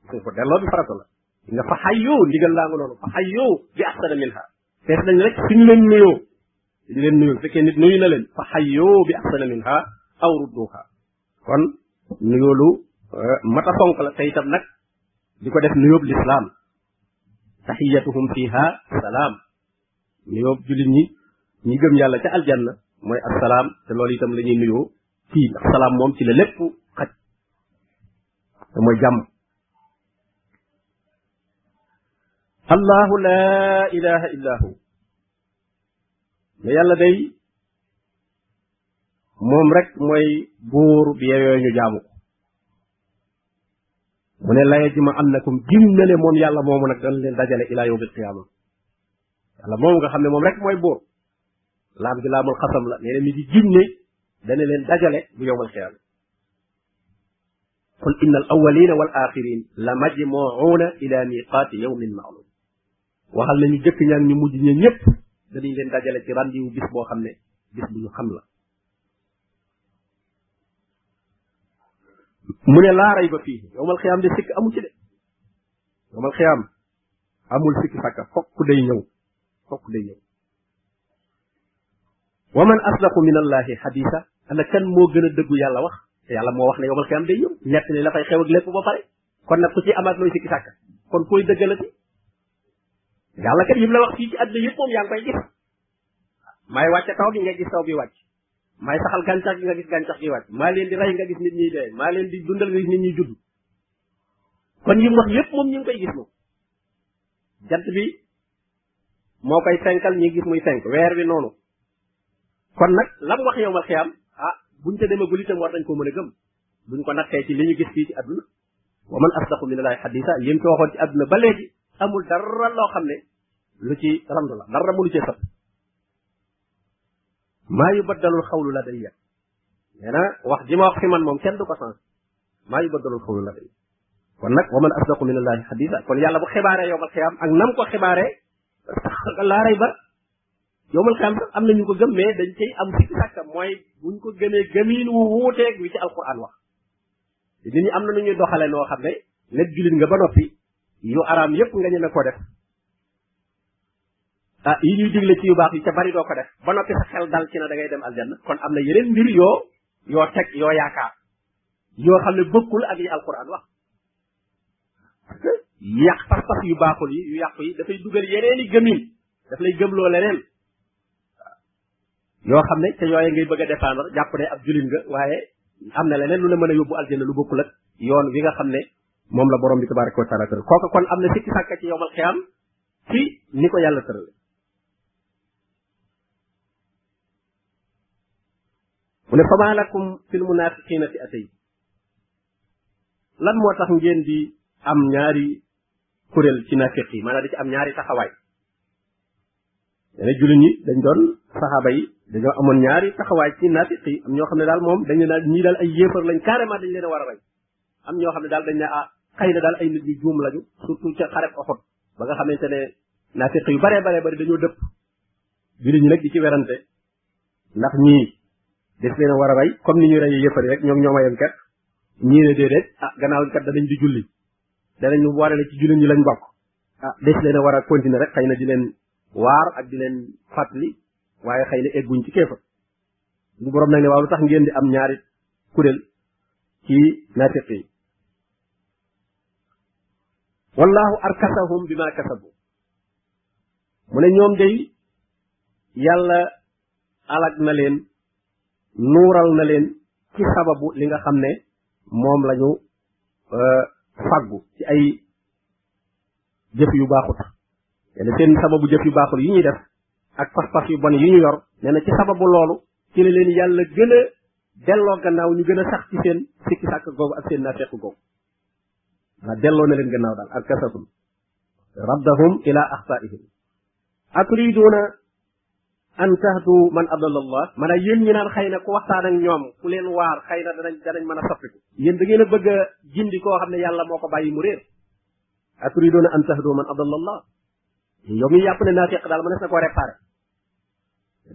su ko delloo bi farata la nga fa xayyoo ndigal laa nga noonu fa xayyoo bi ahsana minha fees nañ rek suñu leen nuyoo di leen nuyoo fekkee nit nuyu na leen fa xayyoo bi ahsana minha aw rudduha kon nuyoo lu eh, mat a fonk la te itam nag di ko def nuyoob lislaam taxiyatuhum fiha salaam nuyoob jullit ñi ñi gëm yàlla ca aljanna mooy assalaam te loolu itam la ñuy nuyoo fii ndax salaam moom ci la lépp xaj te mooy jàmm allahu la ilaha illa hu ne yàlla day moom rek mooy buur bi yeyoo ñu jaamu ko mu ne la yajma annakum gin na ne moom yàlla moomu nag dana leen dajale ilaa yawmil qiyaama yàlla moomu nga xam ne moom rek mooy buur laam gi laamul xasam la nee na mi ngi gin ne dana leen dajale bu yawmal qiyaama qul inna al awwalina wal axirin la majmuuna ila miqaati yawmin maalum waxal nañu jëkk ñaan ñu mujj ña ñëpp danañ leen dajale ci rendez-vous bis boo xam ne bis bu ñu xam la mu ne laa rey ba fii yowmal xiyaam de sikk amu ci de yowmal xiyaam amul sikk sàkka fokk day ñëw fokk day ñëw wa man asdaqu min allahi xadisa ana kan moo gën a dëggu yàlla wax te yàlla moo wax ne yowmal xiyaam day ñëw nett ni la fay xew ak lépp ba pare kon nag ku ci amaat looy sikki sàkk kon koy dëggalati yàlla kat yim la wax fii ci àdduna yëpp moom yaa ngi koy gis maay wàcce taw bi nga gis taw bi wàcc maay saxal gàncax gi nga gis gàncax gi wàcc maa leen di rey nga gis nit ñi dee maa leen di dundal nga gis nit ñi judd kon yim wax yëpp moom ñu ngi koy gis moom jant bi moo koy fenkal ñi gis muy fenk weer wi noonu kon nag lam wax yow ma xiyam ah buñ ca demagul itam war nañ koo mën a gëm buñ ko nattee ci li ñu gis fii ci àdduna wa man asdaqu min allahi xadisa yéen ko waxoon ci àdduna ba léegi amul dara loo xam ne lu ci randu la dara mënu cee sëpp maa yu baddalul xawlu la day yet nee na wax ji ma wax fi man moom kenn du ko sens maa yu baddalul xawlu la day kon nag wa man asdaqu min allahi xadisa kon yàlla bu xibaaree yowmal xiyaam ak nam ko xibaaree laa rey ba yowmal xiyaam sax am na ñu ko gëm mais dañ cay am sikki sàkka mooy buñ ko gëmee gëmiin wu wuuteeg wi ci alquran wax te nit ñi am na nu ñuy doxale noo xam ne nekk jullit nga ba noppi yu araam yépp nga ñeme ko def ah yi ñuy digle ci yu baax yi ca bari doo ko def ba noppi sa xel dal ci na da ngay dem aljanna kon am na yeneen mbir yoo yoo teg yoo yaakaar yoo xam ne bokkul ak yi alquran wax parce que yàq pas-pas yu baaxul yi yu yàqu yi dafay dugal yeneen i gëmin daf lay gëmloo leneen yoo xam ne te yooye ngay bëgg a défendre jàpp ne ab jullit nga waaye am na leneen lu la mën a yóbbu aljana lu bokkul ak yoon wi nga xam ne moom la borom bi tabaraka wa taala tëral kooka kon am na sikki sàkka ci yowmal xiyaam ci ni ko yàlla tërale mu ne fama lakum fil munafiqina fi atay lan moo tax ngeen di am ñaari kuréel ci nafiq yi maanaam di ci am ñaari taxawaay dana jullit ñi dañ doon saxaaba yi dañoo amoon ñaari taxawaay ci nafiq yi am ñoo xam ne daal moom dañu daal ñii daal ay yéefar lañ carrément dañ leen a war a rey am ñoo xam ne daal dañ ne ah xëy na daal ay nit ñu juum lañu surtout ca xareb oxot ba nga xamante ne nafiq yu bare bare bari dañoo dëpp jullit ñi nag di ci werante ndax ñii def leen war a rey comme ni ñu rey yëfari rek ñoom ñoo ma yem kat ñii ne déedéet ah gannaaw kat danañ di julli danañ war ne ci julli ñi lañ bokk ah des leen a war a continuer rek xëy na di leen waar ak di leen fàttali waaye xëy na egguñ ci kéefa bu borom nag ne waaw lu tax ngeen di am ñaari kuréel ci naafiq yi wallahu arkasahum bima kasabu mu ne ñoom day yàlla alag na leen nuural na leen ci sababu li nga xam ne moom lañu euh, fàggu ci ay jëf yu baaxut yàlla seen sababu jëf yu baaxul yi ñuy def ak pas-pas yu bon yi ñu yor nee na ci sababu loolu ci la leen yàlla gën a delloo gannaaw ñu gën a sax ci seen sikki sàkk googu ak seen naafeq googu ndax delloo na leen gannaaw daal ak kasasul raddahum ila axtaihim aturiduuna an tahdu man adalla allah maanaam yéen ñi naan xëy na ku waxtaan ak ñoom ku leen waar xëy na danañ danañ mën a soppiku yéen da ngeen a bëgg a gindi koo xam ne yàlla moo ko bàyyi mu réer aturiduuna an tahdu man adalla allah yow mi yàpp ne naafiq daal mënees na koo réparé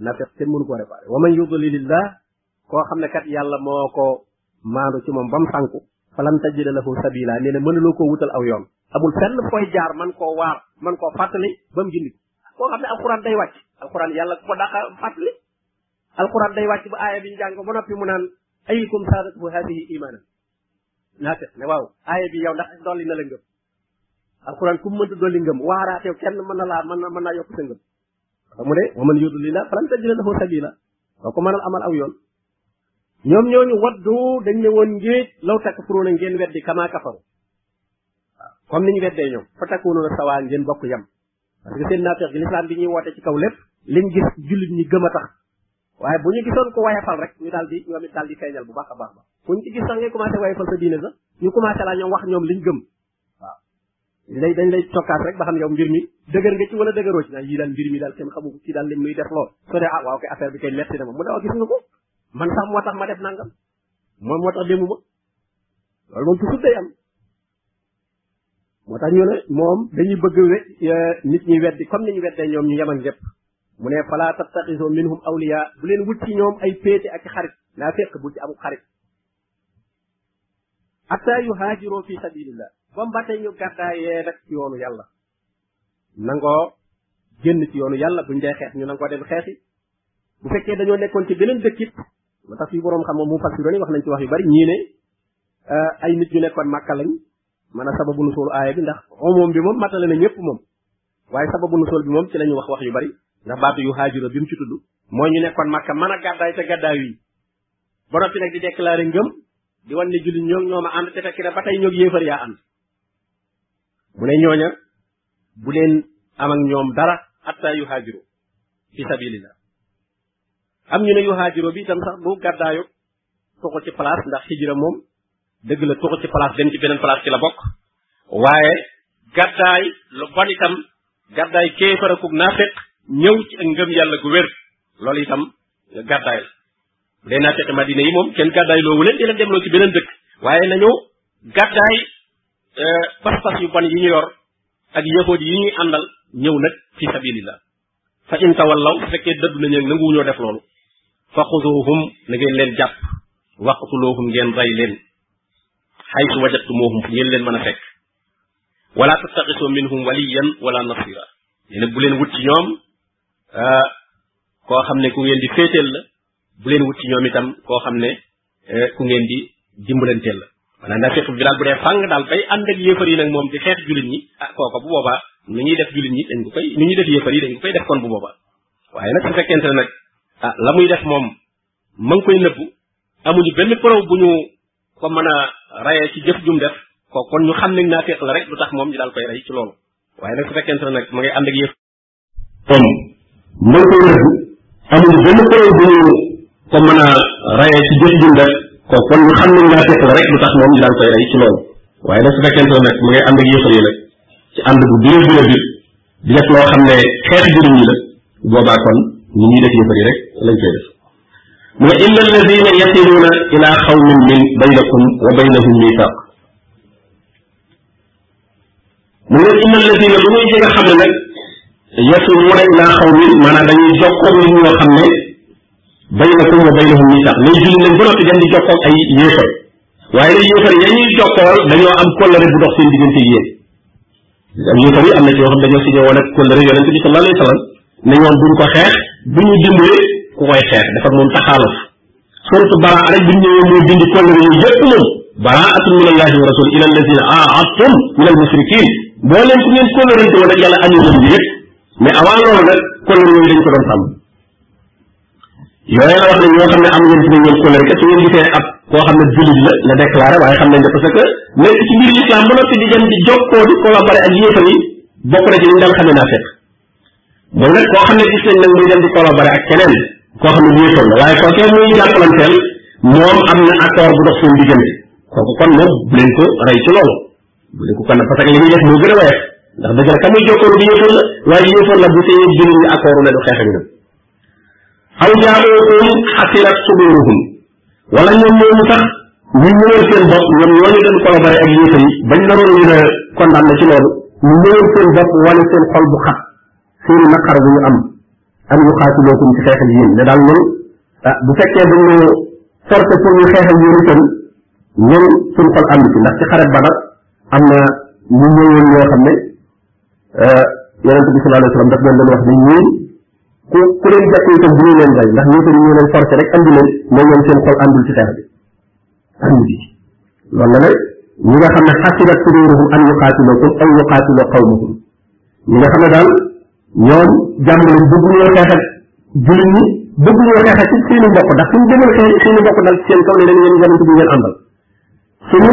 naafiq kenn mënu koo réparé wa man yudlilillah koo xam ne kat yàlla moo ko maandu ci moom ba mu sànku falan tajida lahu sabila nee na mënuloo koo wutal aw yoon amul fenn fooy jaar man koo waar man koo fàttali ba mu gindi koo xam ne alxuraan day wàcc alxuraan yàlla ko daqa fàttali alxuraan day wàcc ba aaya bi ñu jàng ko ba noppi mu naan ayyukum saadatuhu haadihi imaanan naafeq ne waaw aaya bi yow ndax dolli na la ngëm alxuraan ku mu mënta dolli ngëm waaraatee kenn mën na laa mën na mën naa yokk sa ngëm xam mu ne wa man yudlila falan tajida lahu sabila doo ko mënal amal aw yoon ñoom ñooñu waddu dañ ne woon ngéej law takfuruuna ngeen weddi kama kafaru comme ni ñu weddee ñoom fa takunuuna sawaa ngeen bokk yam parce que seen naafeex gi lislaam bi ñuy woote ci kaw lépp liñ gis jullit ñi gëm a tax waaye bu ñu gisoon ko wayafal rek ñu daal di ñoom it daal di feeñal bu baax a baax ba kuñ ci gis sax ngay commencé wayafal sa diine sax ñu commencé laa ñoom wax ñoom liñ gëm waaw dañ lay dañ lay tokkaat rek ba xam yow mbir mi dëgër nga ci wala dëgëroo ci daal yii daal mbir mi daal kenn xamu ko kii daal lim muy def lool soo dee ah waaw kay affaire bi kay metti na ma mu ne waaw gis nga ko man sax moo tax ma def nangam moom moo tax démb ma loolu moom toujours day am moo tax ñu ne moom dañuy bëgg we eh, nit ñi weddi comme ni ñu weddee ñoom ñu yeman lépp mu ne fala tattaxisu minhum awliya bu leen wut ci ñoom ay péete ak xarit naa fekk bu ci amul xarit hatta yu haajiroo fi sabilillah ba mbate ñu gàddaayee nag ci yoonu yàlla nangoo génn ci yoonu yàlla buñ dee xeex ñu nangoo dem xeexi bu fekkee dañoo nekkoon ci beneen dëkk it moo tax fii boroom xam nga mu fassiro ni wax nañ ci wax yu bari ñii ne euh, ay nit ñu nekkoon màkka lañ mën a sababu nu soolu aaya bi ndax moom bi moom matale na ñëpp moom waaye sababu nu sool bi moom ci lañu wax wax yu bari ndax baatu yu haajiro bi mu ci tudd mooy ñu nekkoon màkka mën a gàddaay te gàddaay yi ba noppi nag di déclaré ngëm di wan ne jullit ñoom ñoo ma ànd te fekk na ba tey ñoog yéefar yaa ànd mu ne ñooña bu leen am ak ñoom dara hatta yu haajiru fi sabilillah am ñu ne yu haajiru bi itam sax bu gàddaayu tuxu ci place ndax hijra moom dëgg la tuxu ci place dem ci beneen place ci la bokk waaye gàddaay lu bon itam gàddaay kéefar akuk naafeq ñëw ci ak ngëm yàlla gu wér loolu itam nga gàddaay day naa fexe madina yi moom kenn gàddaay loowu leen di leen demloo ci beneen dëkk waaye nañu gàddaay euh, pas-pas yu bon yi ñu yor ak yahood yi ñuy àndal ñëw nag fi sabilillah fa in tawallaw su fekkee dëdd nañu nanguwuñoo def loolu fa xuduhum na ngeen leen jàpp waqtuluhum ngeen rey leen xaytu wajatumuhum fu ngeen leen mën a fekk wala tattaqisu minhum waliyan wala nasira yéen bu leen wut ci ñoom ah, koo xam ne ku ngeen di féeteel la bu leen wut ci ñoom itam koo xam ne eh, ku ngeen di dimbalanteel la maanaam naa fequ bi daal bu dee fàng daal bay ànd ak yéefar yi nag moom di xeex jullit ñi ah kooka bu boobaa nu ñuy def jullit ñi dañ ko koy nu ñuy def yéefar yi dañ ko koy def kon bu boobaa waaye nag su fekkente ne nag ah la muy def moom ma ngi koy nëbbu amuñu benn preuve bu ñu ko mën a rayee ci jëf jum def ko kon ñu xam ne naa feq la rek lu tax moom ñu daal koy rey ci loolu waaye nag su fekkente ne nag ma ngay ànd ak yéefar kon mën ko nëbb amul benn preuve bu ñu ko mën a rayee ci jëf jum def ko kon ñu xam ne naa fekk la rek lu tax moom ñu daan koy rey ci loolu waaye nag su fekkente ne nag mu ngay ànd ak yëfar yi nag ci ànd bu biir biir bi di def loo xam ne xeex jurum ñi la boobaa kon ñu ñuy def yëfar yi rek lañ koy def mu ne illa alladina yasiluuna ila xawmin min baynakum wa baynahum mithaq mu ne inna alladina lu muy jëga xam ne nag yasluuna ilaa xawmin maanaam dañuy jokkoog nit ñoo xam ne baynakum wa baynahum misaaq lay julli nañ ba noppi dem di jokkoog ay yéefar waaye nag yéefar ya ñuy jokkool dañoo am kollare bu dox seen diggante yéen ak yéefar yi am na ci yoo xam dañoo signé woon ak kollare yonent bi sallallahu alayhi wa sallam ne ñoom duñ ko xeex bu ñu dimbale ku koy xeex dafa moom taxaaluf suratu baraa rek bu ñu ñëwee moo dindi kóllëre yooyu yëpp moom baraatun min allahi wa rasul ila alladina aadtum min al musrikin boo leen ku ngeen kóllërante woon rek yàlla annulé bi yëpp mais avant loolu nag kóllëre yooyu dañ ko doon sàmm yooyu la wax ne ñoo xam ne am ngeen ci ñoom kóllëre kat su ngeen gisee ab koo xam ne jullit la la déclaré waaye xam nañ ne parce que nekk ci biir islam ba noppi di dem di jokkoo di collaboré ak yéefar yi bokk na ci li ñu daan xamee naa fekk moom nag koo xam ne gis nañ nag muy dem di collaborer ak keneen koo xam ne wéetoon la waaye kookee muy jàppalanteel moom am na accord bu dox seen diggante kooku kon moom bu leen ko rey ci loolu bu leen ko kon parce que li muy def moo gën a woyof ndax dëgg la ka muy jokkoon bi yëfoon la waaye yëfoon la bu see yëg jëriñ accord ne du xeex ak ñoom aw jaamukum xasirat suduruhum wala ñoom ñooñu sax ñu ñëwal seen bopp ñoom ñooñu doon collaboré ak yéefar yi bañ naroon leen a condamné ci loolu ñu ñëwal seen bopp wala seen xol bu xat seen naqar bu ñu am am ñu xaatulookum ci xeexal yéen ne daal ñun ah bu fekkee dañu forcé pour ñu xeexal yéen itam ñun suñ xol ànd ci ndax ci xaret Badar am na ñu ñëwoon ñoo xam ne eh, yonent bi sallallahu alayhi wa sallam daf leen doon wax ni ñii ku ku leen jàpp itam bu ñu leen rey ndax yéefar yi ñoo leen forcé rek andi leen mais ñoom seen xol àndul ci xeex bi àndul ci loolu la nag ñi nga xam ne xasirat suduruhum an yuqaatilukum aw yuqaatilu qawmakum ñi nga xam ne daal ñoom jàmm lañ bëgg ñoo xeex ak jullit ñi bëgg ñoo xeex ak seen i mbokk ndax suñu demoon xeex seen i mbokk dal seen kaw ne leen yéen yonent bi ngeen àndal suñu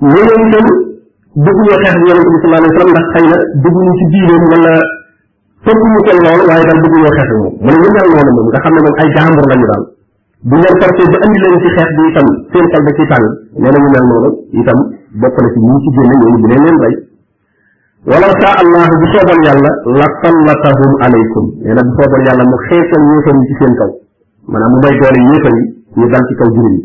ñeneen itam bëgguñoo xeex ak yonente bi sallallahu alayhi wa sallam ndax xëy na bëgguñu ci diine wala toppuñu ko lool waaye daal bëgguñoo xeex ak moom mu ne ñu mel noonu moom nga xam ne moom ay jàmbur lañu daal bu leen forcé ba andi leen ci xeex bi itam seen xol da ciy tàng nee na ñu mel noonu itam bokk na ci ñi ci génne ñooñu bu leen leen rey wala sa allah bu soobal yàlla la sallatahum alaykum nee na bu soobal yàlla mu xeesal yéefar yi ci seen kaw maanaam mu may doole yéefar yi ñu dal ci kaw jullit yi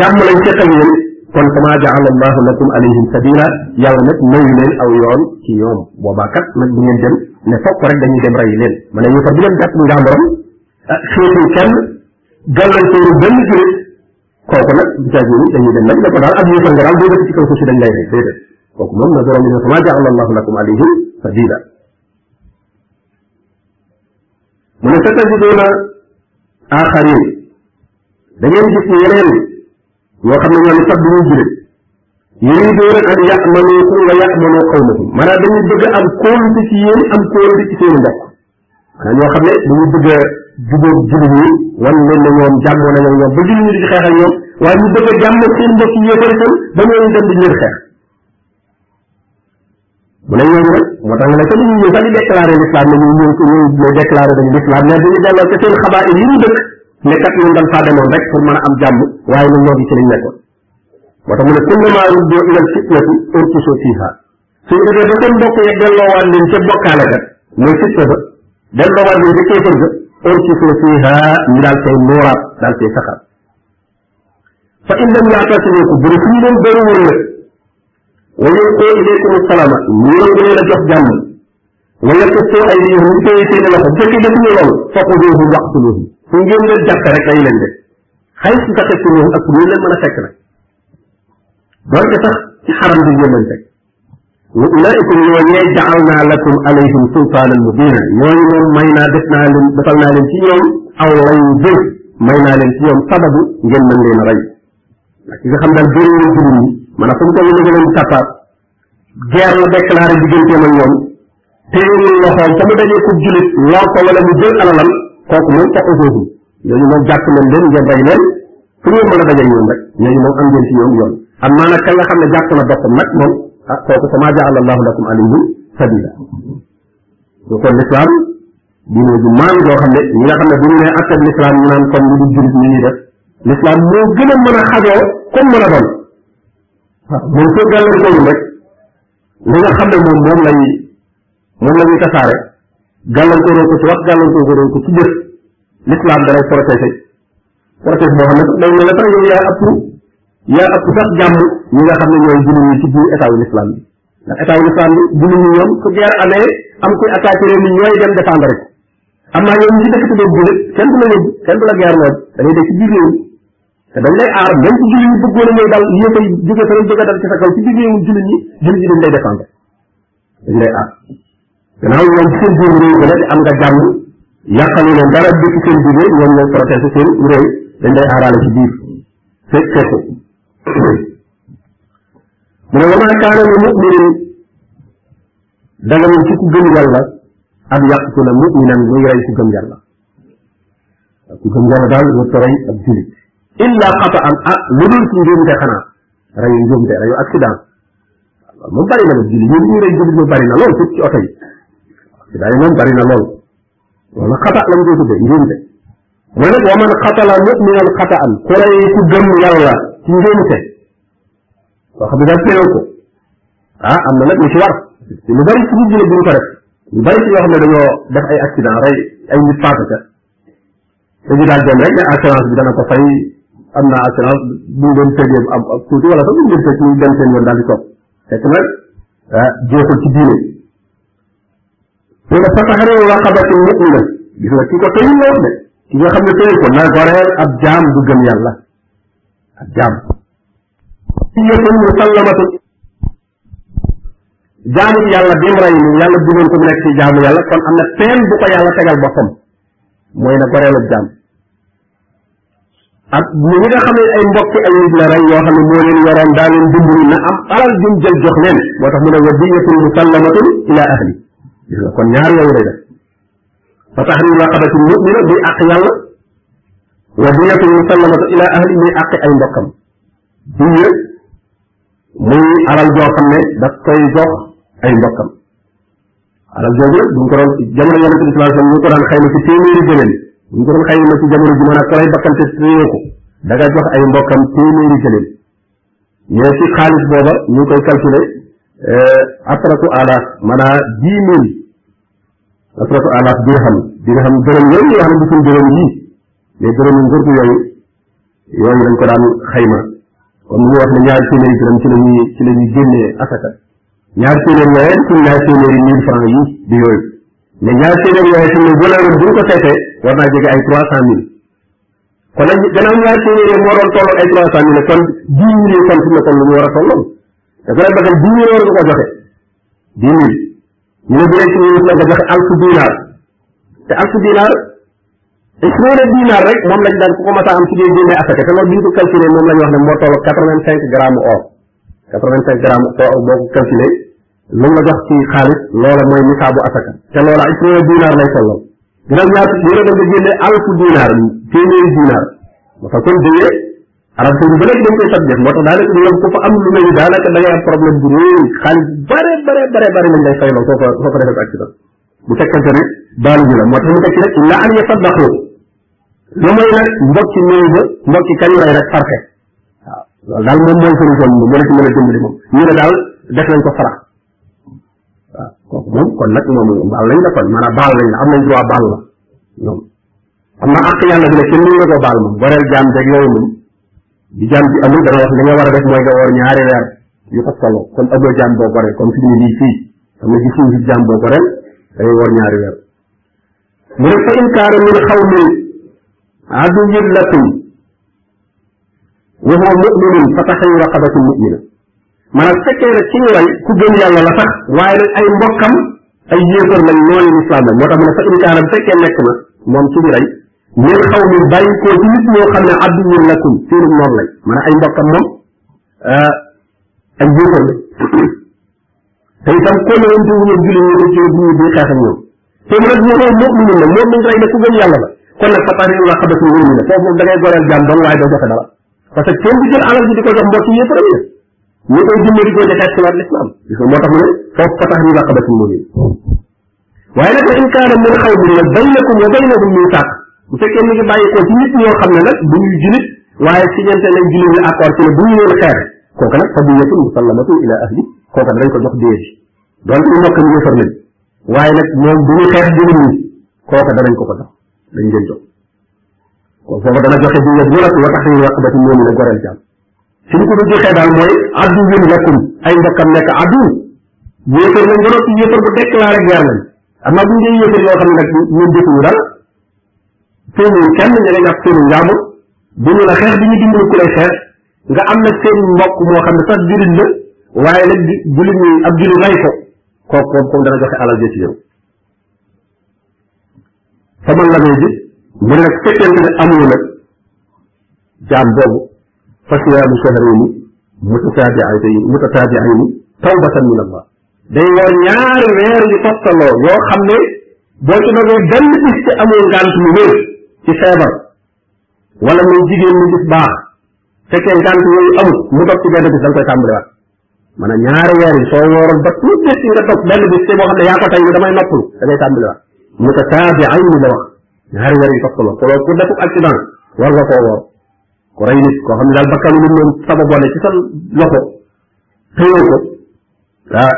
jàmm lañ seq ak yéen kon kama jaala allahu lakum alayhim sabila yàlla nag mayu leen aw yoon ci ñoom boobaa kat nag bu ngeen dem ne fokk rek dañuy dem rey leen ma ne ñu fa bu leen jàpp njàmbaram ah, xeetu kenn gàllal sooru benn julit kooku nag jaaju ni dañuy dem nag ne ko daal ak yéefar nga daal boo dëkk ci kaw suuf si dañ lay rey déedéet kooku moom na borom bi ne kama jaala allahu lakum alayhim sabila mu ne sa tajidoona aaxarin da ngeen gis ne yeneen ñoo xam ne ñoom sax du ñu jullit yuriduuna an ya'manuukum wa ya'manuu qawmahum maanaam dañuy bëgg am kóolute ci yéen am kóolute ci seen mbokk maanaam ñoo xam ne dañuy bëgg a jubóog jullit ñi wan leen ne ñoom jàmmoo nañu ñoom ba jullit ñi di xeex ak ñoom waaye ñu bëgg a jàmm seen mbokk yéefar itam ba ñooñu dem di leen xeex mu ne ñoom nag moo tax nga ne sax dañuy ñëw sax di déclaré l'islam ne ñu ñëw ko ñëw ñëw déclaré dañu l'islam mais dañu delloo ca seen xabaar yi ñu dëkk ne kat ñun dañ faa demoon rek pour mën a am jàmm waaye ñun ñoo ngi ci lañ nekkoon moo tax mu ne kullama ruddu ila fitnati urkisu fiha suñu defee ba seen mbokk ya delloowaat leen ca bokkaale ga mooy fitna ba delloowaat leen ca kéefër ga urkisu fiha ñu daal cay nooraat daal cay saxaat fa in lam yaatasiluukum bu dee suñu leen bëri woon nag wa yulqu ilaykum salaama ñu nangu leen a jox jàmm wa yakuffu aydiyahum ñu téye seen loxo bu fekkee defuñu loolu faquduuhum waqtuluuhum fu ngeen leen jàpp rek day leen de xay su taxee suñu ak ñu leen mën a fekk nag doonte sax ci xaram bi ngeen leen fekk wa ulaikum ñooñee jaal naa lakum alayhim sultaanan mubina ñooñu moom may naa def naa leen defal naa leen ci ñoom aw lay jël may naa leen ci ñoom sababu ngeen mën leen a rey ndax ki nga xam daal gën leen jur ñi maanaam fu mu toll ñu leen di tappaat guerre la déclaré digganteem ak ñoom téewul loxoom fa mu dajee kub julit lor ko wala mu jël alalam kooku moom taxu foofu ñooñu moom jàpp leen leen ngeen rey leen fu ngeen mën a daje ñoom rek ñooñu moom am ngeen ci ñoom yoon am naa nag ka nga xam ne jàpp na boppam nag moom ah kooku fa maa jaala allahu lakum alayhi sabila bu kon lislaam diine ju maan joo xam ne ñi nga xam ne bu ñu nee attab lislaam ñu naan comme ñu du julit ñu ñuy def lislaam moo gën a mën a xajoo comme mën a doon waaw moom soo gàllankoorul rek li nga xam ne moom moom lay moom la ñuy tasaare gàllankooroo ko ci wax gàllankooroo ko ci jëf l'islam da lay protéger protéger boo xam ne day mel ne sax yow yaa ëpp yaa ëpp sax jàmm ñi nga xam ne ñooy jullit ñi ci biir état wu l'islam bi ndax état wu l'islam bi jullit ñi ñoom su guerre amee am kuy attaqué réew mi ñooy dem défendre ko am naa ñoom ñi ci dëkk tuddee jullit kenn du la yóbbu kenn du la guerre lool da ngay dee ci biir réew te dañ lay aar même ci jullit ñi bëggoon mooy dal yéen ay jóge fa bëgg a dal ci sa kaw ci biir réewu jullit ñi jullit ñi dañ lay défendre dañ lay aar gannaaw ñoom seen biir réew gën a di am nga jàmm yàqalu leen dara dëkk seen biir réew ñoom ñooy protéger seen réew dañ lay aaraale ci biir fekk fekk mu ne wa maa kaana li muminin danga ne ci ku gëm yàlla ak yàq ku la muminan muy rey ku gëm yàlla ku gëm yàlla daal nga ko rey ab julit illa xata an ah lu dul ci njuumte xanaa reyu njuumte reyu accident moom bari na moom julli ñun ñu rey julli ñu bari na lool ci oto yi accident yi moom bari na lool loolu xata lañ koy tuddee njuumte mu ne wa man xatala muminan xata an ku rey ku gëm yàlla ci njuumte koo xam ne daal teewoo ko ah am na nag lu ci war lu bari ci nit ñi la duñ ko def lu bari ci ñoo xam ne dañoo def ay accident rey ay nit faatu ca dañu daal dem rek ne assurance bi dana ko fay am na assurance bu ñu leen tëjee am ab tuuti wala sax bu ñu leen tëj ñu dem seen yoon daal di toog fekk nag ah jeexul ci diine mu ne fa taxriru raqabatin mu'mina gis nga ki ko tëjul la wax de ki nga xam ne tëjul ko na goreel ab jaam bu gëm yàlla ak jaam yëtun musallamatun jaamu yàlla bi mu rey ni yàlla bëggoon ko mu nekk ci jaamu yàlla kon am na peen bu ko yàlla tegal boppam mooy na goreelu jaam ak ñi nga xam ne ay mbokki ay nit la rey yoo xam ne moo leen yoroon daa leen dimbali na am alal ju mu jël jox leen moo tax mu ne wa diyatun musallamatun ila ahli gis nga kon ñaar yooyu lay def fa tahriiru raqabatin mu'mina muy àq yàlla wa diyatun musallamatu ila ahli muy àq ay mbokkam diya muy alal joo xam ne daf koy jox ay mbokkam alal jooju nag bu ñu ko doon jamono yonente bi sallallahu alayhi wasallam ñu ko daan xayma ci téeméeri gëléem bu ñu ko doon xayma ci jamono ji maanaam ku lay bakkante téye ko da ngay jox ay mbokkam téeméeri gëléem ñee ci xaalis booba ñu ngi koy calculer euh, asratu alaaf maanaam dix mille la trop alaaf bi nga xam bi nga xam dërëm yooyu nga xam ne du suñ dërëm yii mais dërëm yu nguur gi yooyu yooyu dañ ko daan xayma comme ñu wax ne ñaari téeméeri dërëm ci la ñuy ci la ñuy génnee asaka ñaari téeméer yooyu suñ ñaari téeméeri mille francs yi di yooyu mais ñaari téeméer yooyu suñ ne valeur bu ñu ko seetee war naa jege ay trois cent mille kon nag gannaaw ñaari téeméer yooyu moo doon toll ay trois cent mille kon dix mille yi kon fi mu ne kon lu mu war a tolloon dafa la bëgg dix mille war nga ko joxe dix mille ñu ne bu dee ci ministère nga joxe alfu dinaar te alfu dinaar isroona dinaar rek moom lañ daan ku ko masa am ci ngay génnee asaka te loolu bi ñu ko calculé moom lañ wax ne moo toll quatre vingt cinq grammes or quatre vingt cinq grammes or boo ko calculé lu nga jox ci xaalis loola mooy nisaabu asaka te loola isroona dinaar lay tolloo ginnaaw ñaar yéen a dem nga génne alfu dinaar téeméeri dinaar ba fa kon déyee arab saudi ba léegi dañ koy sab def moo tax daanaka ñoom ku fa am lu mel ni daanaka da ngay am problème bu réy xaalis bare bare bare bare lañ lay fayloo soo fa soo fa defee accident bu fekkente ne baalu ñu la moo tax mu teg ci rek la an yasaddaqu lu may nag mbokki néew ba mbokki kañ lay rek farxe waaw loolu daal moom mooy solution bi moo la ci mën a dimbali moom ñu ne daal def nañ ko farax waaw kooku moom kon nag moom baal nañ la kon maanaam baal nañ la am nañ droit baal la ñoom am na àq yàlla bi ne kenn mënu la ko baal moom goreel jaam jeg yooyu moom di jaam ji amul dana wax li nga war a def mooy nga woor ñaari weer yu toftaloo kon amoo jaam boo goreel comme fi mu ne nii fii xam ne gis ñu fi jaam boo goreel da ngay woor ñaari weer mu ne fa in kaana min xawmin aduwwin lakum wa huwa mu'minun fa tahriiru raqabatin mu'mina maanaam fekkee nag ci ñu rey ku gëm yàlla la sax waaye nag ay mbokkam ay yéefar lañ noonu lislaam moo tax mu ne fa in kaana bu fekkee nekk na moom ci ñu rey min xawmin bàyyi ko ci nit ñoo xam ne aduwwin lakum seenum noonu lañ maanaam ay mbokkam moom euh, ak yéefar la te itam kon woon te wuñu julli ñu ci bu ñu di xeex ak ñoom te nag ñu ne mu'minu la mu'min rey ne ku gëm yàlla la kon nag fa taxriiru raqabatin mu'mina foofu moom da ngay goreel jaam dong waaye doo joxe dara parce que kenn du jël alal ji di ko jox mbokk yi yëpp rek ñu koy dimbali ko jotaat ci waat l'islam moo tax mu ne foofu fa taxriiru raqabatin mu'mina waaye nag in kaana min xawmin nag baynakum wa baynahum misaaq bu fekkee mi ngi bàyyi ko ci nit ñoo xam ne nag bu ñuy julit waaye si ñente nañ julit ñu accord ci ne bu ñu leen xeex kooka nag fadiyatun musallamatun ila ahli kooka dañ ko jox déer donc ñu nokk ñu yëfar lañ waaye nag moom bu ñu xeex julit ñi kooka danañ ko ko jox dañ leen jox kon foofu dana joxe bi yëpp wala wa taxriir waqbati moom la goreel jàmm fi ñu ko ko joxee daal mooy addu win lakum ay mbokkam nekk addu yéefar lañ ba noppi yéefar bu déclaré guerre lañ am na bu ñu dee yéefar yoo xam ne nag ñun defuñu dara tooñuñ kenn ña nga jàpp seenu njaamu bu ñu la xeex di ñu dimbali ku lay xeex nga am nag seen mbokk moo xam ne sax jullit la waaye nag jullit ñi ab jullit rey ko kooku kooku dana joxe alal jëcc yow faman lam yajid mu ne nag fekkente ne amoo nag jaam boobu fa siyaamu shahrayni mutataabi'ayni mutataabi'ayni tawbatan min allah day war ñaari weer yu toftaloo yoo xam ne boo ci dogee benn bis ci amul ngànt mu wér ci feebar wala muy jigéen mu gis baax fekkee ngànt yooyu amul mu dog ci benn bis da nga koy tàmbaliwaat man a ñaari weer yi soo wooroon ba tout de suite nga toog benn bis te boo xam ne yaa ko tey damay noppalu da ngay tàmbali waat mu ko taabi ay ni la wax ñaari weer yi topp la ko ku defu accident war nga koo woor ku rey nit koo xam ne daal bakkanu nit moom sama boole ci sa loxo téye ko ah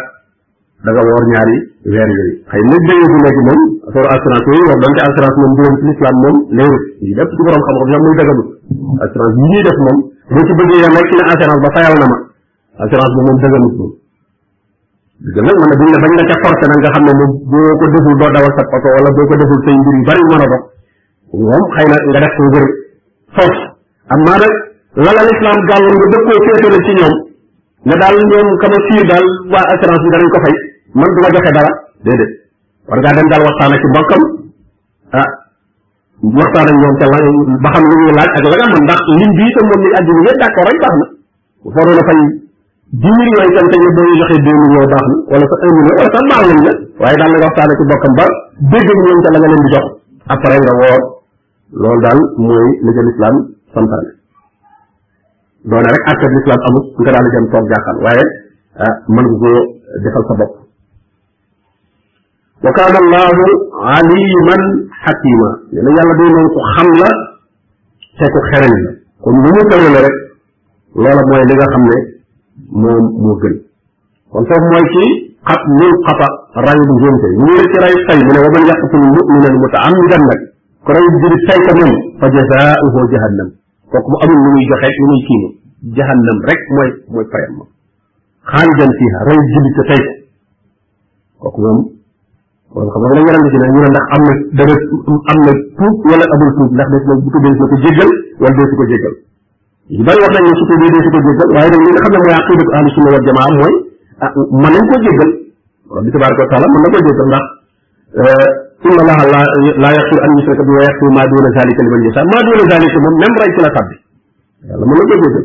da nga woor ñaari weer yooyu xëy na déggee bu nekk moom affaire assurance yooyu wax donte assurance moom dóor ci l'islam moom léeru yi lépp ci borom xam-xam sax muy dëggalu assurance yi ñuy def moom boo ci bëggee yàlla ci na assurance ba fayal na ma assurance bi moom dëggalu ko dëgg nag man buñ la bañ la ca forcé nag nga xam ne moom boo ko deful doo dawal sa oto wala boo ko deful say mbir yu bari mën a dox moom xëy na nga def ko ngir force am naa nag la la lislaam gàlloon nga dëkkoo féetale ci ñoom ne daal ñoom kama fiir daal waa assurance bi danañ ko fay man du ma joxe dara déedéet war ngaa dem daal waxtaan ak ci mbokkam ah waxtaan ak ñoom te la ba xam lu ñuy laaj ak la nga mën ndax lim bi itam moom ni àddina yëpp d'accord rek baax na bu fa doon fay dix millions itam tey boo ñu joxee deux millions baax na wala sa un million wala sax baax nañ la waaye daal nga waxtaane ci bokkam ba dégg ñu leen ca la nga leen di jox après nga woor loolu daal mooy la ca lislaam santaane doone rek àtteeb lislaam amul nga daal di dem toog jaaxal waaye ah mën nga koo defal sa bopp wa kaana allahu aliman xakima nee na yàlla day noonu ko xam la te ko xereñ la kon lu mu tërale rek loola mooy li nga xam ne moom moo gën kon foofu mooy ci xat min xata ray bu njuumte ñu ngi ci ray tay mu ne wa man yaqtul muminan mutaamidan nag ko ray juri tay ko moom fa jazaauhu jahannam kooku mu amul lu muy joxe lu muy kiima jahannam rek mooy mooy fayam ma xaalidan fiha ray juri ca tay ko kooku moom kon xam nga yaram bi ci ne ñu ne ndax am na dara am na tuub wala amul tuub ndax des na bu tuddee na ko jéggal wala dee su ko jéggal yu bari wax nañ ne su tuubee dee su ko jéggal waaye nag li nga xam ne mooy aqidatu ahlu sunna wal jamaa mooy ah mën nañ ko jéggal borom bi tabaraka wa taala mën na ko jéggal ndax euh, inna allaha la la yaxfiru an yusraka bi wa yaxfiru ma duna zalika liman yasha ma duna zalika moom même ray ci la tabbi yàlla mën na ko jéggal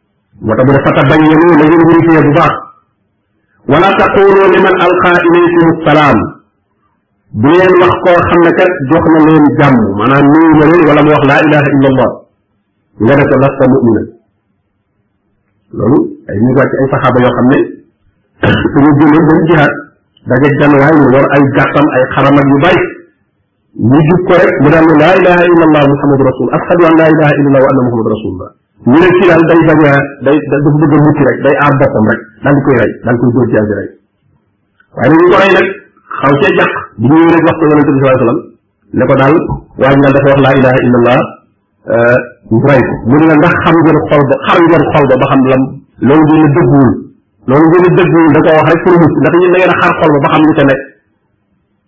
moo tax mu ne fata bañ ne na ngeen vérifier bu baax wala taqulu liman alqa ilaykum salaam bu leen wax koo xam ne kat jox na leen jàmm maanaam nuyu na leen wala mu wax laa ilaha illa allah nga ne ko lasta mumina loolu ay ñu wàcc ay saxaaba yoo xam ne suñu jëloon dañ jihaat dajeeg benn waay mu yor ay gàttam ay xaram ak yu bari ñu jub ko rek mu daal ne laa ilaha illa allah muhammadu rasul ashadu an laa ilaha illa allah wa anna muhammadu rasulullah ñu ne kii daal day bañ a day dafa bëgg a mucc rek day aar boppam rek daal di koy rey daal di koy dóor jaasi rey waaye nag ñu ko rey nag xaw cee jàq bu ñëwee rek wax ko yonente bi sallallahu alayhi wasallam ne ko daal waa ji daal dafa wax laa ilaha illa allah euh, ñu rey ko mu ne la ndax xam ngeen xol ba xam ngeen xol ba ba xam lam loolu ngeen a dëgguwul loolu ngeen a dëgguwul da ko wax rek pour mucc ndax ñun da ngeen a xar xol ba ba xam li ca nekk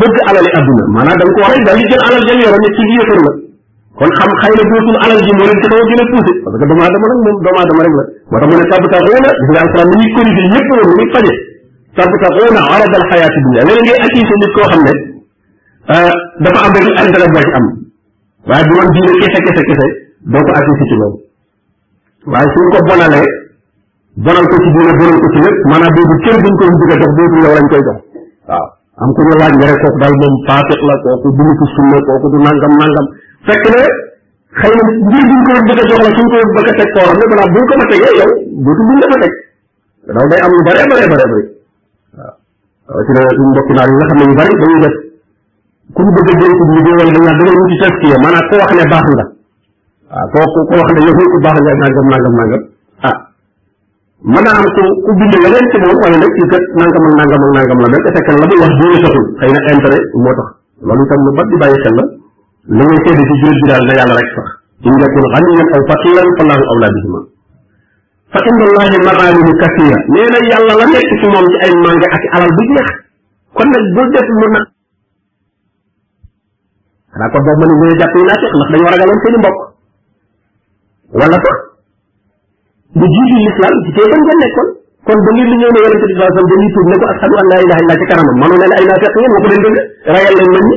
bëgg alali adduna maanaam da nga ko rey daal di jël alal jëm yoroon ne ci yéefar la kon xam xëy na dootul alal ji moo leen ci xaw a gën a poussé parce que doomu aadama nag moom doomu aadama rek la moo tax mu ne tàbbta xuuna gis nga alquran ni muy corrigé yëpp woon ni muy faje tàbbta xuuna arada al xayaati dunia léeg ngay accusé nit koo xam ne euh, dafa am rek intérêt boo ci am waaye bu doon diine kese kese kese doo ko accusé ci loolu waaye suñ ko bonalee bonal ko ci diine bonal ko ci lépp maanaam boobu cër buñ ko bëgg a jox boobu yow lañ koy jox waaw am ku ñu laaj nga rek kooku daal moom faatiq la kooku du nitu sunna kooku du nangam nangam fekk ne xëy na mbir buñ ko bëgg a jox la suñ ko bëgg a teg koo xam ne maanaam buñ ko fa tegee yow dootu buñ la fa teg loolu day am lu bare bare bare bare ci la mbokki naar yi nga xam ne yu bari dañuy def ku ñu bëgg a jël ci liggéey wala dañu naan da ngay wuti taskiya maanaam ko wax ne baax nga waaw ah, ko ko wax ne yow ku baax nga nangam nangam nangam ah mën naa am ku ku bind leneen ci moom wala nag ci kat nangam ak nangam ak nangam la mel te fekk la muy wax diine sotul xëy na intérêt moo tax loolu itam lu bat di bàyyi xel la li ngay seede ci jullit bi daal na yàlla rek sax in yakun ganiyan aw faqiran fallahu awla bihima fa inda allahi magaalimu kasira nee na yàlla la nekk ci moom ci ay màng ak alal bu jeex kon nag bul def mu nag xanaa kon boobu ma ne ñooy jàpp yi naa teq ndax dañoo ragaloon seen i mbokk wala sax lu jiitu l'islam ci tey ban ngeen nekkoon kon ba ngeen di ñëw ne yonente bi sallallahu alayhi wasallam dañuy tuub ne ko ashadu an la ilaha illa ci kanamam manu leen ay naa teq ngeen waxu leen dëgg rayal leen nañ ñi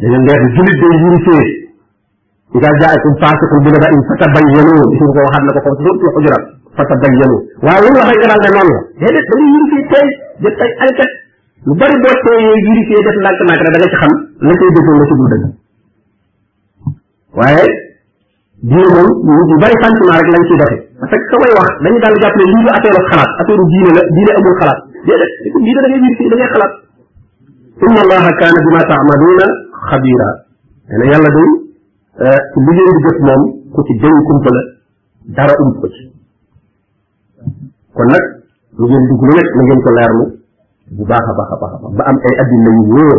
da ngeen def julit day yurusee nga jaay ko paase ko bu dafa in fata bayyanu gis nga ko waxaat na ko foofu doon ci xujurat fata bayyanu waaye lu waxee nga daal ne noonu la déedéet da ngay yurusee tey jël ay enquête lu bari boo tey yooyu yurusee def ndànk ndànk da nga ci xam la koy dëgg la ci dul dëgg waaye diine moom nit ñu bari sentiment rek lañ ciy doxe parce que ka koy wax dañu daal jàpp ne lii du affaire xalaat affaire diine la diine amul xalaat déedéet diine da ngay wir fii da ngay xalaat inna allaha kaana bima taamaluuna xabira nee na yàlla day euh, li ngeen di jëf moom ku ci deñ kumpa la dara ump ko ci kon nag lu ngeen dugg lu nekk na ngeen ko leerlu bu baax a baax a baax ba am ay addina yu wóor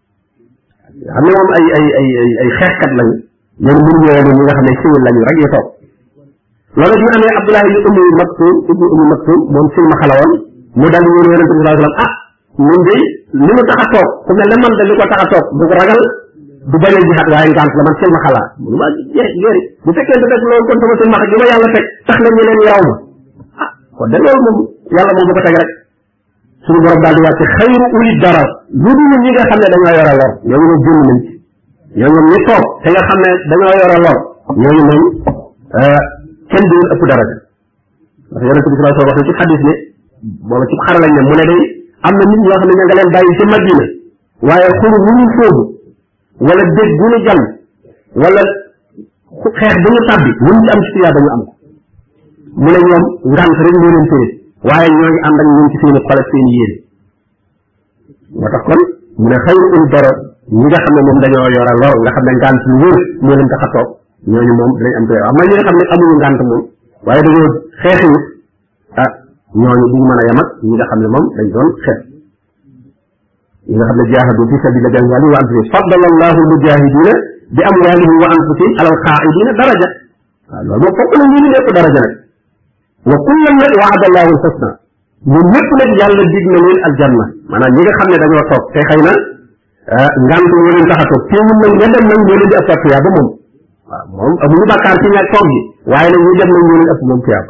xam ne moom ay ay ay ay ay xeexkat lañu ñoom mënu ñëwee ñi nga xam ne siwil lañu rek ñu toog loolu bi mu amee Abdullah ibnu Ummi Maktum ibnu Ummi Maktum moom silma xala woon mu daal di ñëw yonente bi sallallahu alayhi wasallam ah ñun de li mu tax a toog ku mel ne man de li ko tax a toog du ko ragal du bañ a jihaat waaye ngant la man silma xala mun ma yéri bu fekkee du def loolu kon sama silma gi ma yàlla teg tax na ñeneen yaw ma ah kon de loolu moom yàlla moom bu ko teg rek suñu borom daal di wàcce xayru uli dara lu dul ñi nga xam ne dañoo yor a lor ñooñu moom génn nañ ci ñooñu ñi toog te nga xam ne dañoo yor a lor ñooñu moom euh, kenn du leen ëpp dara parce que yonent bi sallallahu alayhi wa sallam wax na ci xadis ne booba ci xara lañ ne mu ne day am na nit ñoo xam ne ña nga leen bàyyi ci Madina waaye xuru mu ñu foofu wala dégg bu ñu jam wala xeex bu ñu tàbbi lu mu ci am ci tuyaaba ñu am ko mu ne ñoom ngànt rek moo leen tëre waaye ñoo ngi ànd ak ñoom ci seen i xol ak seen i yéene moo tax kon mu ne xayru ul dara ñi nga xam ne moom dañoo yore lor nga xam ne ngànt lu wër moo leen tax a toog ñooñu moom dinañ am tuyaaba am na ñi nga xam ne amuñu ngànt moom waaye dañoo xeexiwut ah ñooñu duñ mën a yem ak ñi nga xam ne moom dañ doon xeex ñi nga xam ne jaahadu fi sabila bi amwaalihim wa anfusihim faddala allahu almujahidina bi amwaalihim wa anfusihim ala alqaaidina daraja waaw loolu moom fokk na ñu ñëpp daraja nag wa kullan nag waada allahu alxusna ñun ñëpp nag yàlla dig na leen aljanna maanaam ñi nga xam ne dañoo toog te xëy na ah, ngant moo leen tax a toog teewul nag nga dem nag ñoo leen di ëpp tuyaaba moom waaw moom amuñu bàkkaar ci ñàkk toog gi waaye nag ñu dem nag ñoo leen ëpp moom tuyaaba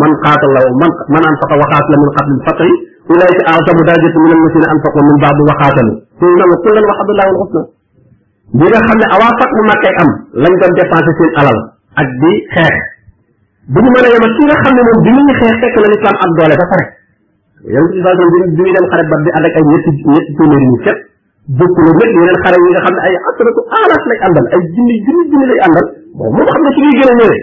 man qaatala man man anfaqa wa qaatala min qabli al-fathi ulaika a'zamu darajatan min alladhina anfaqu min ba'du wa qaatalu innahum kullan wa'ada Allahu al-husna ñi nga xam ne avant fathu Makka am lañ doon dépensé seen alal ak di xeex bu ñu mën a yemal ki nga xam ne moom bi muy xeex fekk na lislaam am doole ba pare yow ci façon bi bi muy dem xare ba bi ànd ak ay ñetti ñetti téeméeri ñu képp bokku la nag yeneen xare yi nga xam ne ay asratu alaaf lay àndal ay junni junni junni lay àndal moom moom xam ne ci ñuy gën a ñëwee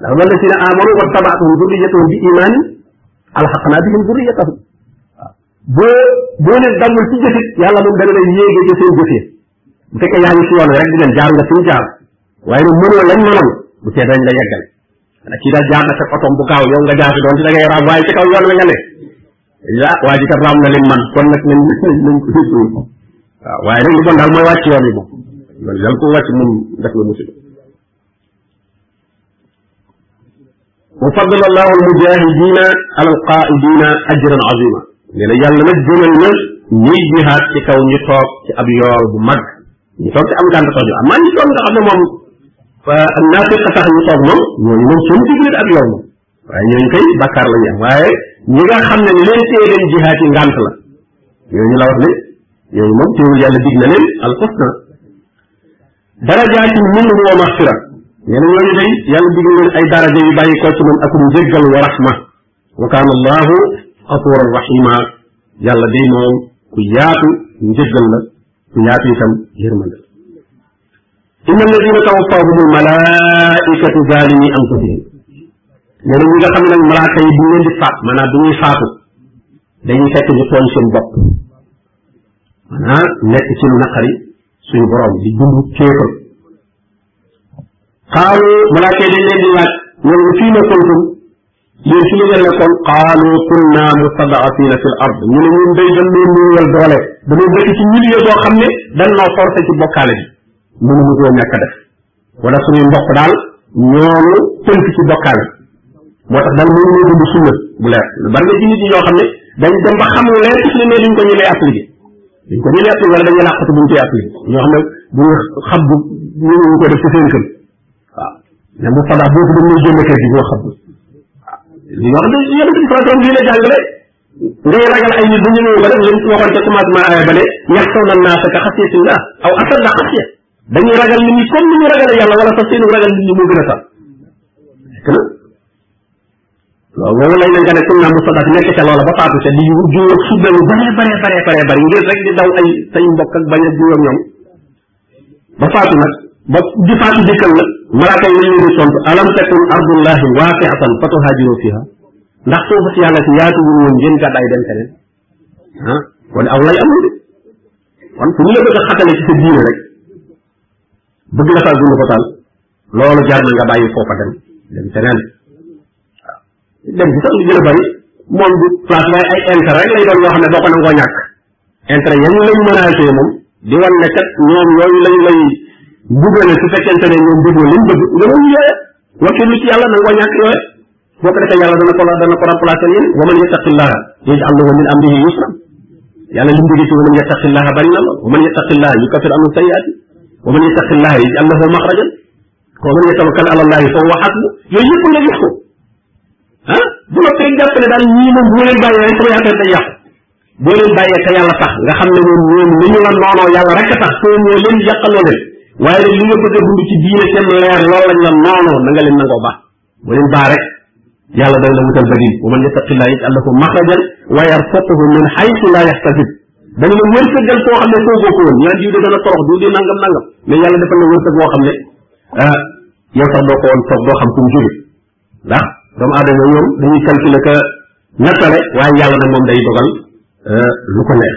ndax wala si ne amanu wa tabaatuhum zurriyatuhum bi imaanin alxaqnaa bihim zurriyatahum boo boo leen dammul ci jëfit yàlla moom dana lay yéege ci seen jëfee bu fekkee yaa ngi ci yoon rek di leen jaar nga fi ñu jaar waaye nag mënoo lañ mënoon bu cee dañ la yeggal nag kii daal jaar na sa otoom bu gaaw yow nga jaar si doon ci da ngay raam waaye ci kaw yoon la nga ne la waa ji kat raam na leen man kon nag nañ nañ ko yëpp waaw waaye nag li bon daal mooy wàcc yoon yi moom loolu yàlla ko wàcc moom def la musiba wa faddala allahu almujahidina ala alqaidina ajran azima nee na yàlla nag gënal na ñuy jihaad ci kaw ñu toog ci ab yool bu mag ñu toog ci am gànt tax ñu am maa ñu toog nga xam ne moom naafiq tax ñu toog moom ñooñu moom seen digleet ak yool moom waaye ñooñu kay bàkkaar la ñu am waaye ñi nga xam ne leen tee dem jihaad yi ngànt la ñooñu la wax ne ñooñu moom teewul yàlla dig na leen al xusna darajaatin minhu wa maxfira nee na ñooñu day yàlla dig leen ay daraja yu bàyyi ko ci moom ak mu jéggal wa rahma wa kaana allahu afuran rahima yàlla day moom ku yaatu njëggal la ku yaatu itam yërmande inna alladina tawaffahum almalaikatu zalimi anfusihim nee na ñi nga xam ne nag malaaka yi duñ leen di faat maanaam du ñuy faatu dañuy fekk ñu tooñ seen bopp maanaam nekk ci lu naqari suñu borom di dund kéefal xaalu malaaka dañ leen di laaj ñoom fii na kuntum yéen fi ngeen nekkoon xaalu kunna mustadafina fi l ard ñu ne ñun day dañ doon néewal doole dañoo dëkk ci milieu boo xam ne dañ noo forcé ci bokkaale bi mënuñu koo ñàkk a def wala suñuy mbokk daal ñoonu tënk ci bokkaale moo tax daal mënu ñoo dund sunna bu leer lu bari na ci nit ñi ñoo xam ne dañ dem ba xam leer ci li ne duñ ko ñemee appliqué duñ ko ñemee appliqué wala dañuy làqatu buñ koy appliqué ñoo xam ne bu ñu xam bu ñu ñu ko def ci seen kër waaw ne mu fadaa boo ko dem lay génn kër gi ñoo xam waaw li wax de yonent bi sallallahu alayhi wa sallam lii la jàngale ngay ragal ay nit bu ñu ñëw ba def leen waxoon ca commencement aaya ba ne yaxsawna naasa ka xasiyatillah aw asadda xasiya dañuy ragal nit ñi comme ni ñu ragale yàlla wala sax seenu ragal nit ñi moo gën a sax waaw loolu lay nañ nga ne sunna mu sadak nekk ca loola ba faatu ca di juur ak sunna yu bare bare bare bare bare ngir rek di daw ay say mbokk ak bañ a juur ak ñoom ba faatu nag ba di faatu dikkal la malaaka yi lañu di tontu alam takun ardullahi waasiatan fatuhaajiru fiha ndax suufu si yàlla si yaatuwul woon ngeen gàddaay dem feneen ah kon aw lay amul de kon fu ñu la bëgg a xatale ci sa diine rek bëgg la faa gund ko taal loolu jar na nga bàyyi foofa dem dem feneen waaw dem ci sax lu gën a bari moom du place waaye ay intérêt rek lay doon yoo xam ne boo ko nangoo ñàkk intérêt yan lañ menacé moom di wan ne kat ñoom yooyu lañ lay bugale su fekkente ne ñoom bëggoo liñ bëgg nga doon yooye wakkilu ci yàlla nangoo ñàkk yooye boo ko defee yàlla dana ko dana ko remplacer yéen wa man yattaqillaha yaj'al lahu min amrihi yusra yàlla li mu jógee ci wa man yattaqillaha bari na lool wa man yattaqillaha yukaffir anhu sayyi'ati wa man yattaqillaha yaj'al lahu makhrajan wa man yatawakkal ala allahi fa huwa hasbu yooyu yëpp nga gis ko ah bu la fekk jàpp ne daal ñii moom boo leen bàyyee rek sama affaire day yàqu boo leen bàyyee te yàlla tax nga xam ne moom ñoom li ñu la noonoo yàlla rek tax soo ñoo leen yàqaloo leen waaye nag li nga bëgg a dund ci diine seen leer loolu lañ la noonoo na nga leen nangoo baax bu leen baa rek yàlla dana la wutal badil wa man yattaqillaa yaj'al lahu maxrajan wa yarzuqhu min haysu laa yahtasib dana la wërsëgal foo xam ne foogoo ko woon ñaan diw de dana torox diw de nangam nangam mais yàlla defal la wërsëg boo xam ne ah yow sax doo ko woon foog doo xam fu mu jóge ndax doomu aadama ñoom dañuy calculer que nattale waaye yàlla nag moom day dogal euh, lu ko neex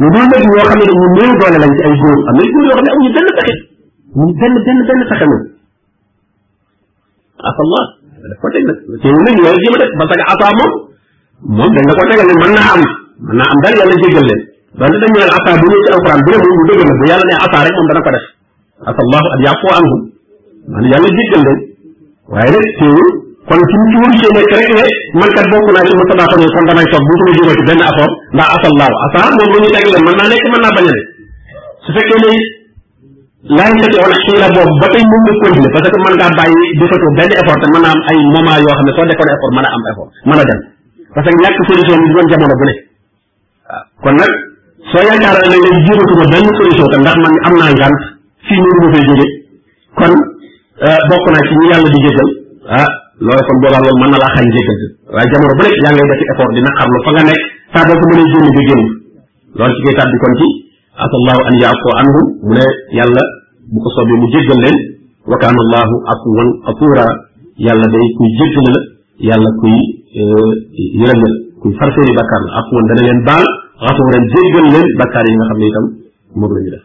lu dul nag ñoo xam ne dañu néew doole lañ ci ay góor am na góor yoo xam ne amuñu benn pexe ñu benn benn benn pexe moom afallah daf ko teg nag teewul nag ñooy jéem a def parce que asa moom moom dañ la ko tegal ne mën naa am mën naa am daal yàlla jéggal leen donte dañ ñëwal asa bu ñëw ci alquran bu ne moom lu dëgg la bu yàlla ne asa rek moom dana ko def asallahu an yàqu anhu man yàlla jéggal leen waaye nag teewul kon ci ci wóor cee nekk rek ne man kat bokk naa ci ma sabaa xamee kon damay toog bu ko jéemal ci benn effort ndax asallahu asa moom lu ñu teg la mën naa nekk mën naa bañ a nekk su fekkee ne laay nekk wala xii la boobu ba tey mën nga continuer parce que mën ngaa bàyyi defatoo benn effort te mën naa am ay moment yoo xam ne soo defoon effort mën a am effort mën a dem parce que ñàkk solution bi doon jamono bu ne waaw kon nag soo yaakaara ne nga jéematuma benn solution tam ndax man am naa ngànt fii mënu ma fay jóge kon euh, bokk naa ci ñu yàlla di jéggal ah loolu kon boobaa loolu mën na laa xañ jéggal waaye jamono bu nekk yaa ngay def effort di naqarlu fa nga nekk saa boo ko mënee génn nga génn loolu ci koy tàbbi kon ci asallahu an yaafu anhu mu ne yàlla bu ko soobee mu jéggal leen wa kaana allahu afuwan afuura yàlla day kuy jéggal la yàlla kuy euh, yërëm la kuy far seeni bakkaar la afuwan dana leen baal afuuran jéggal leen bakkaar yi nga xam ne itam moom la ñu def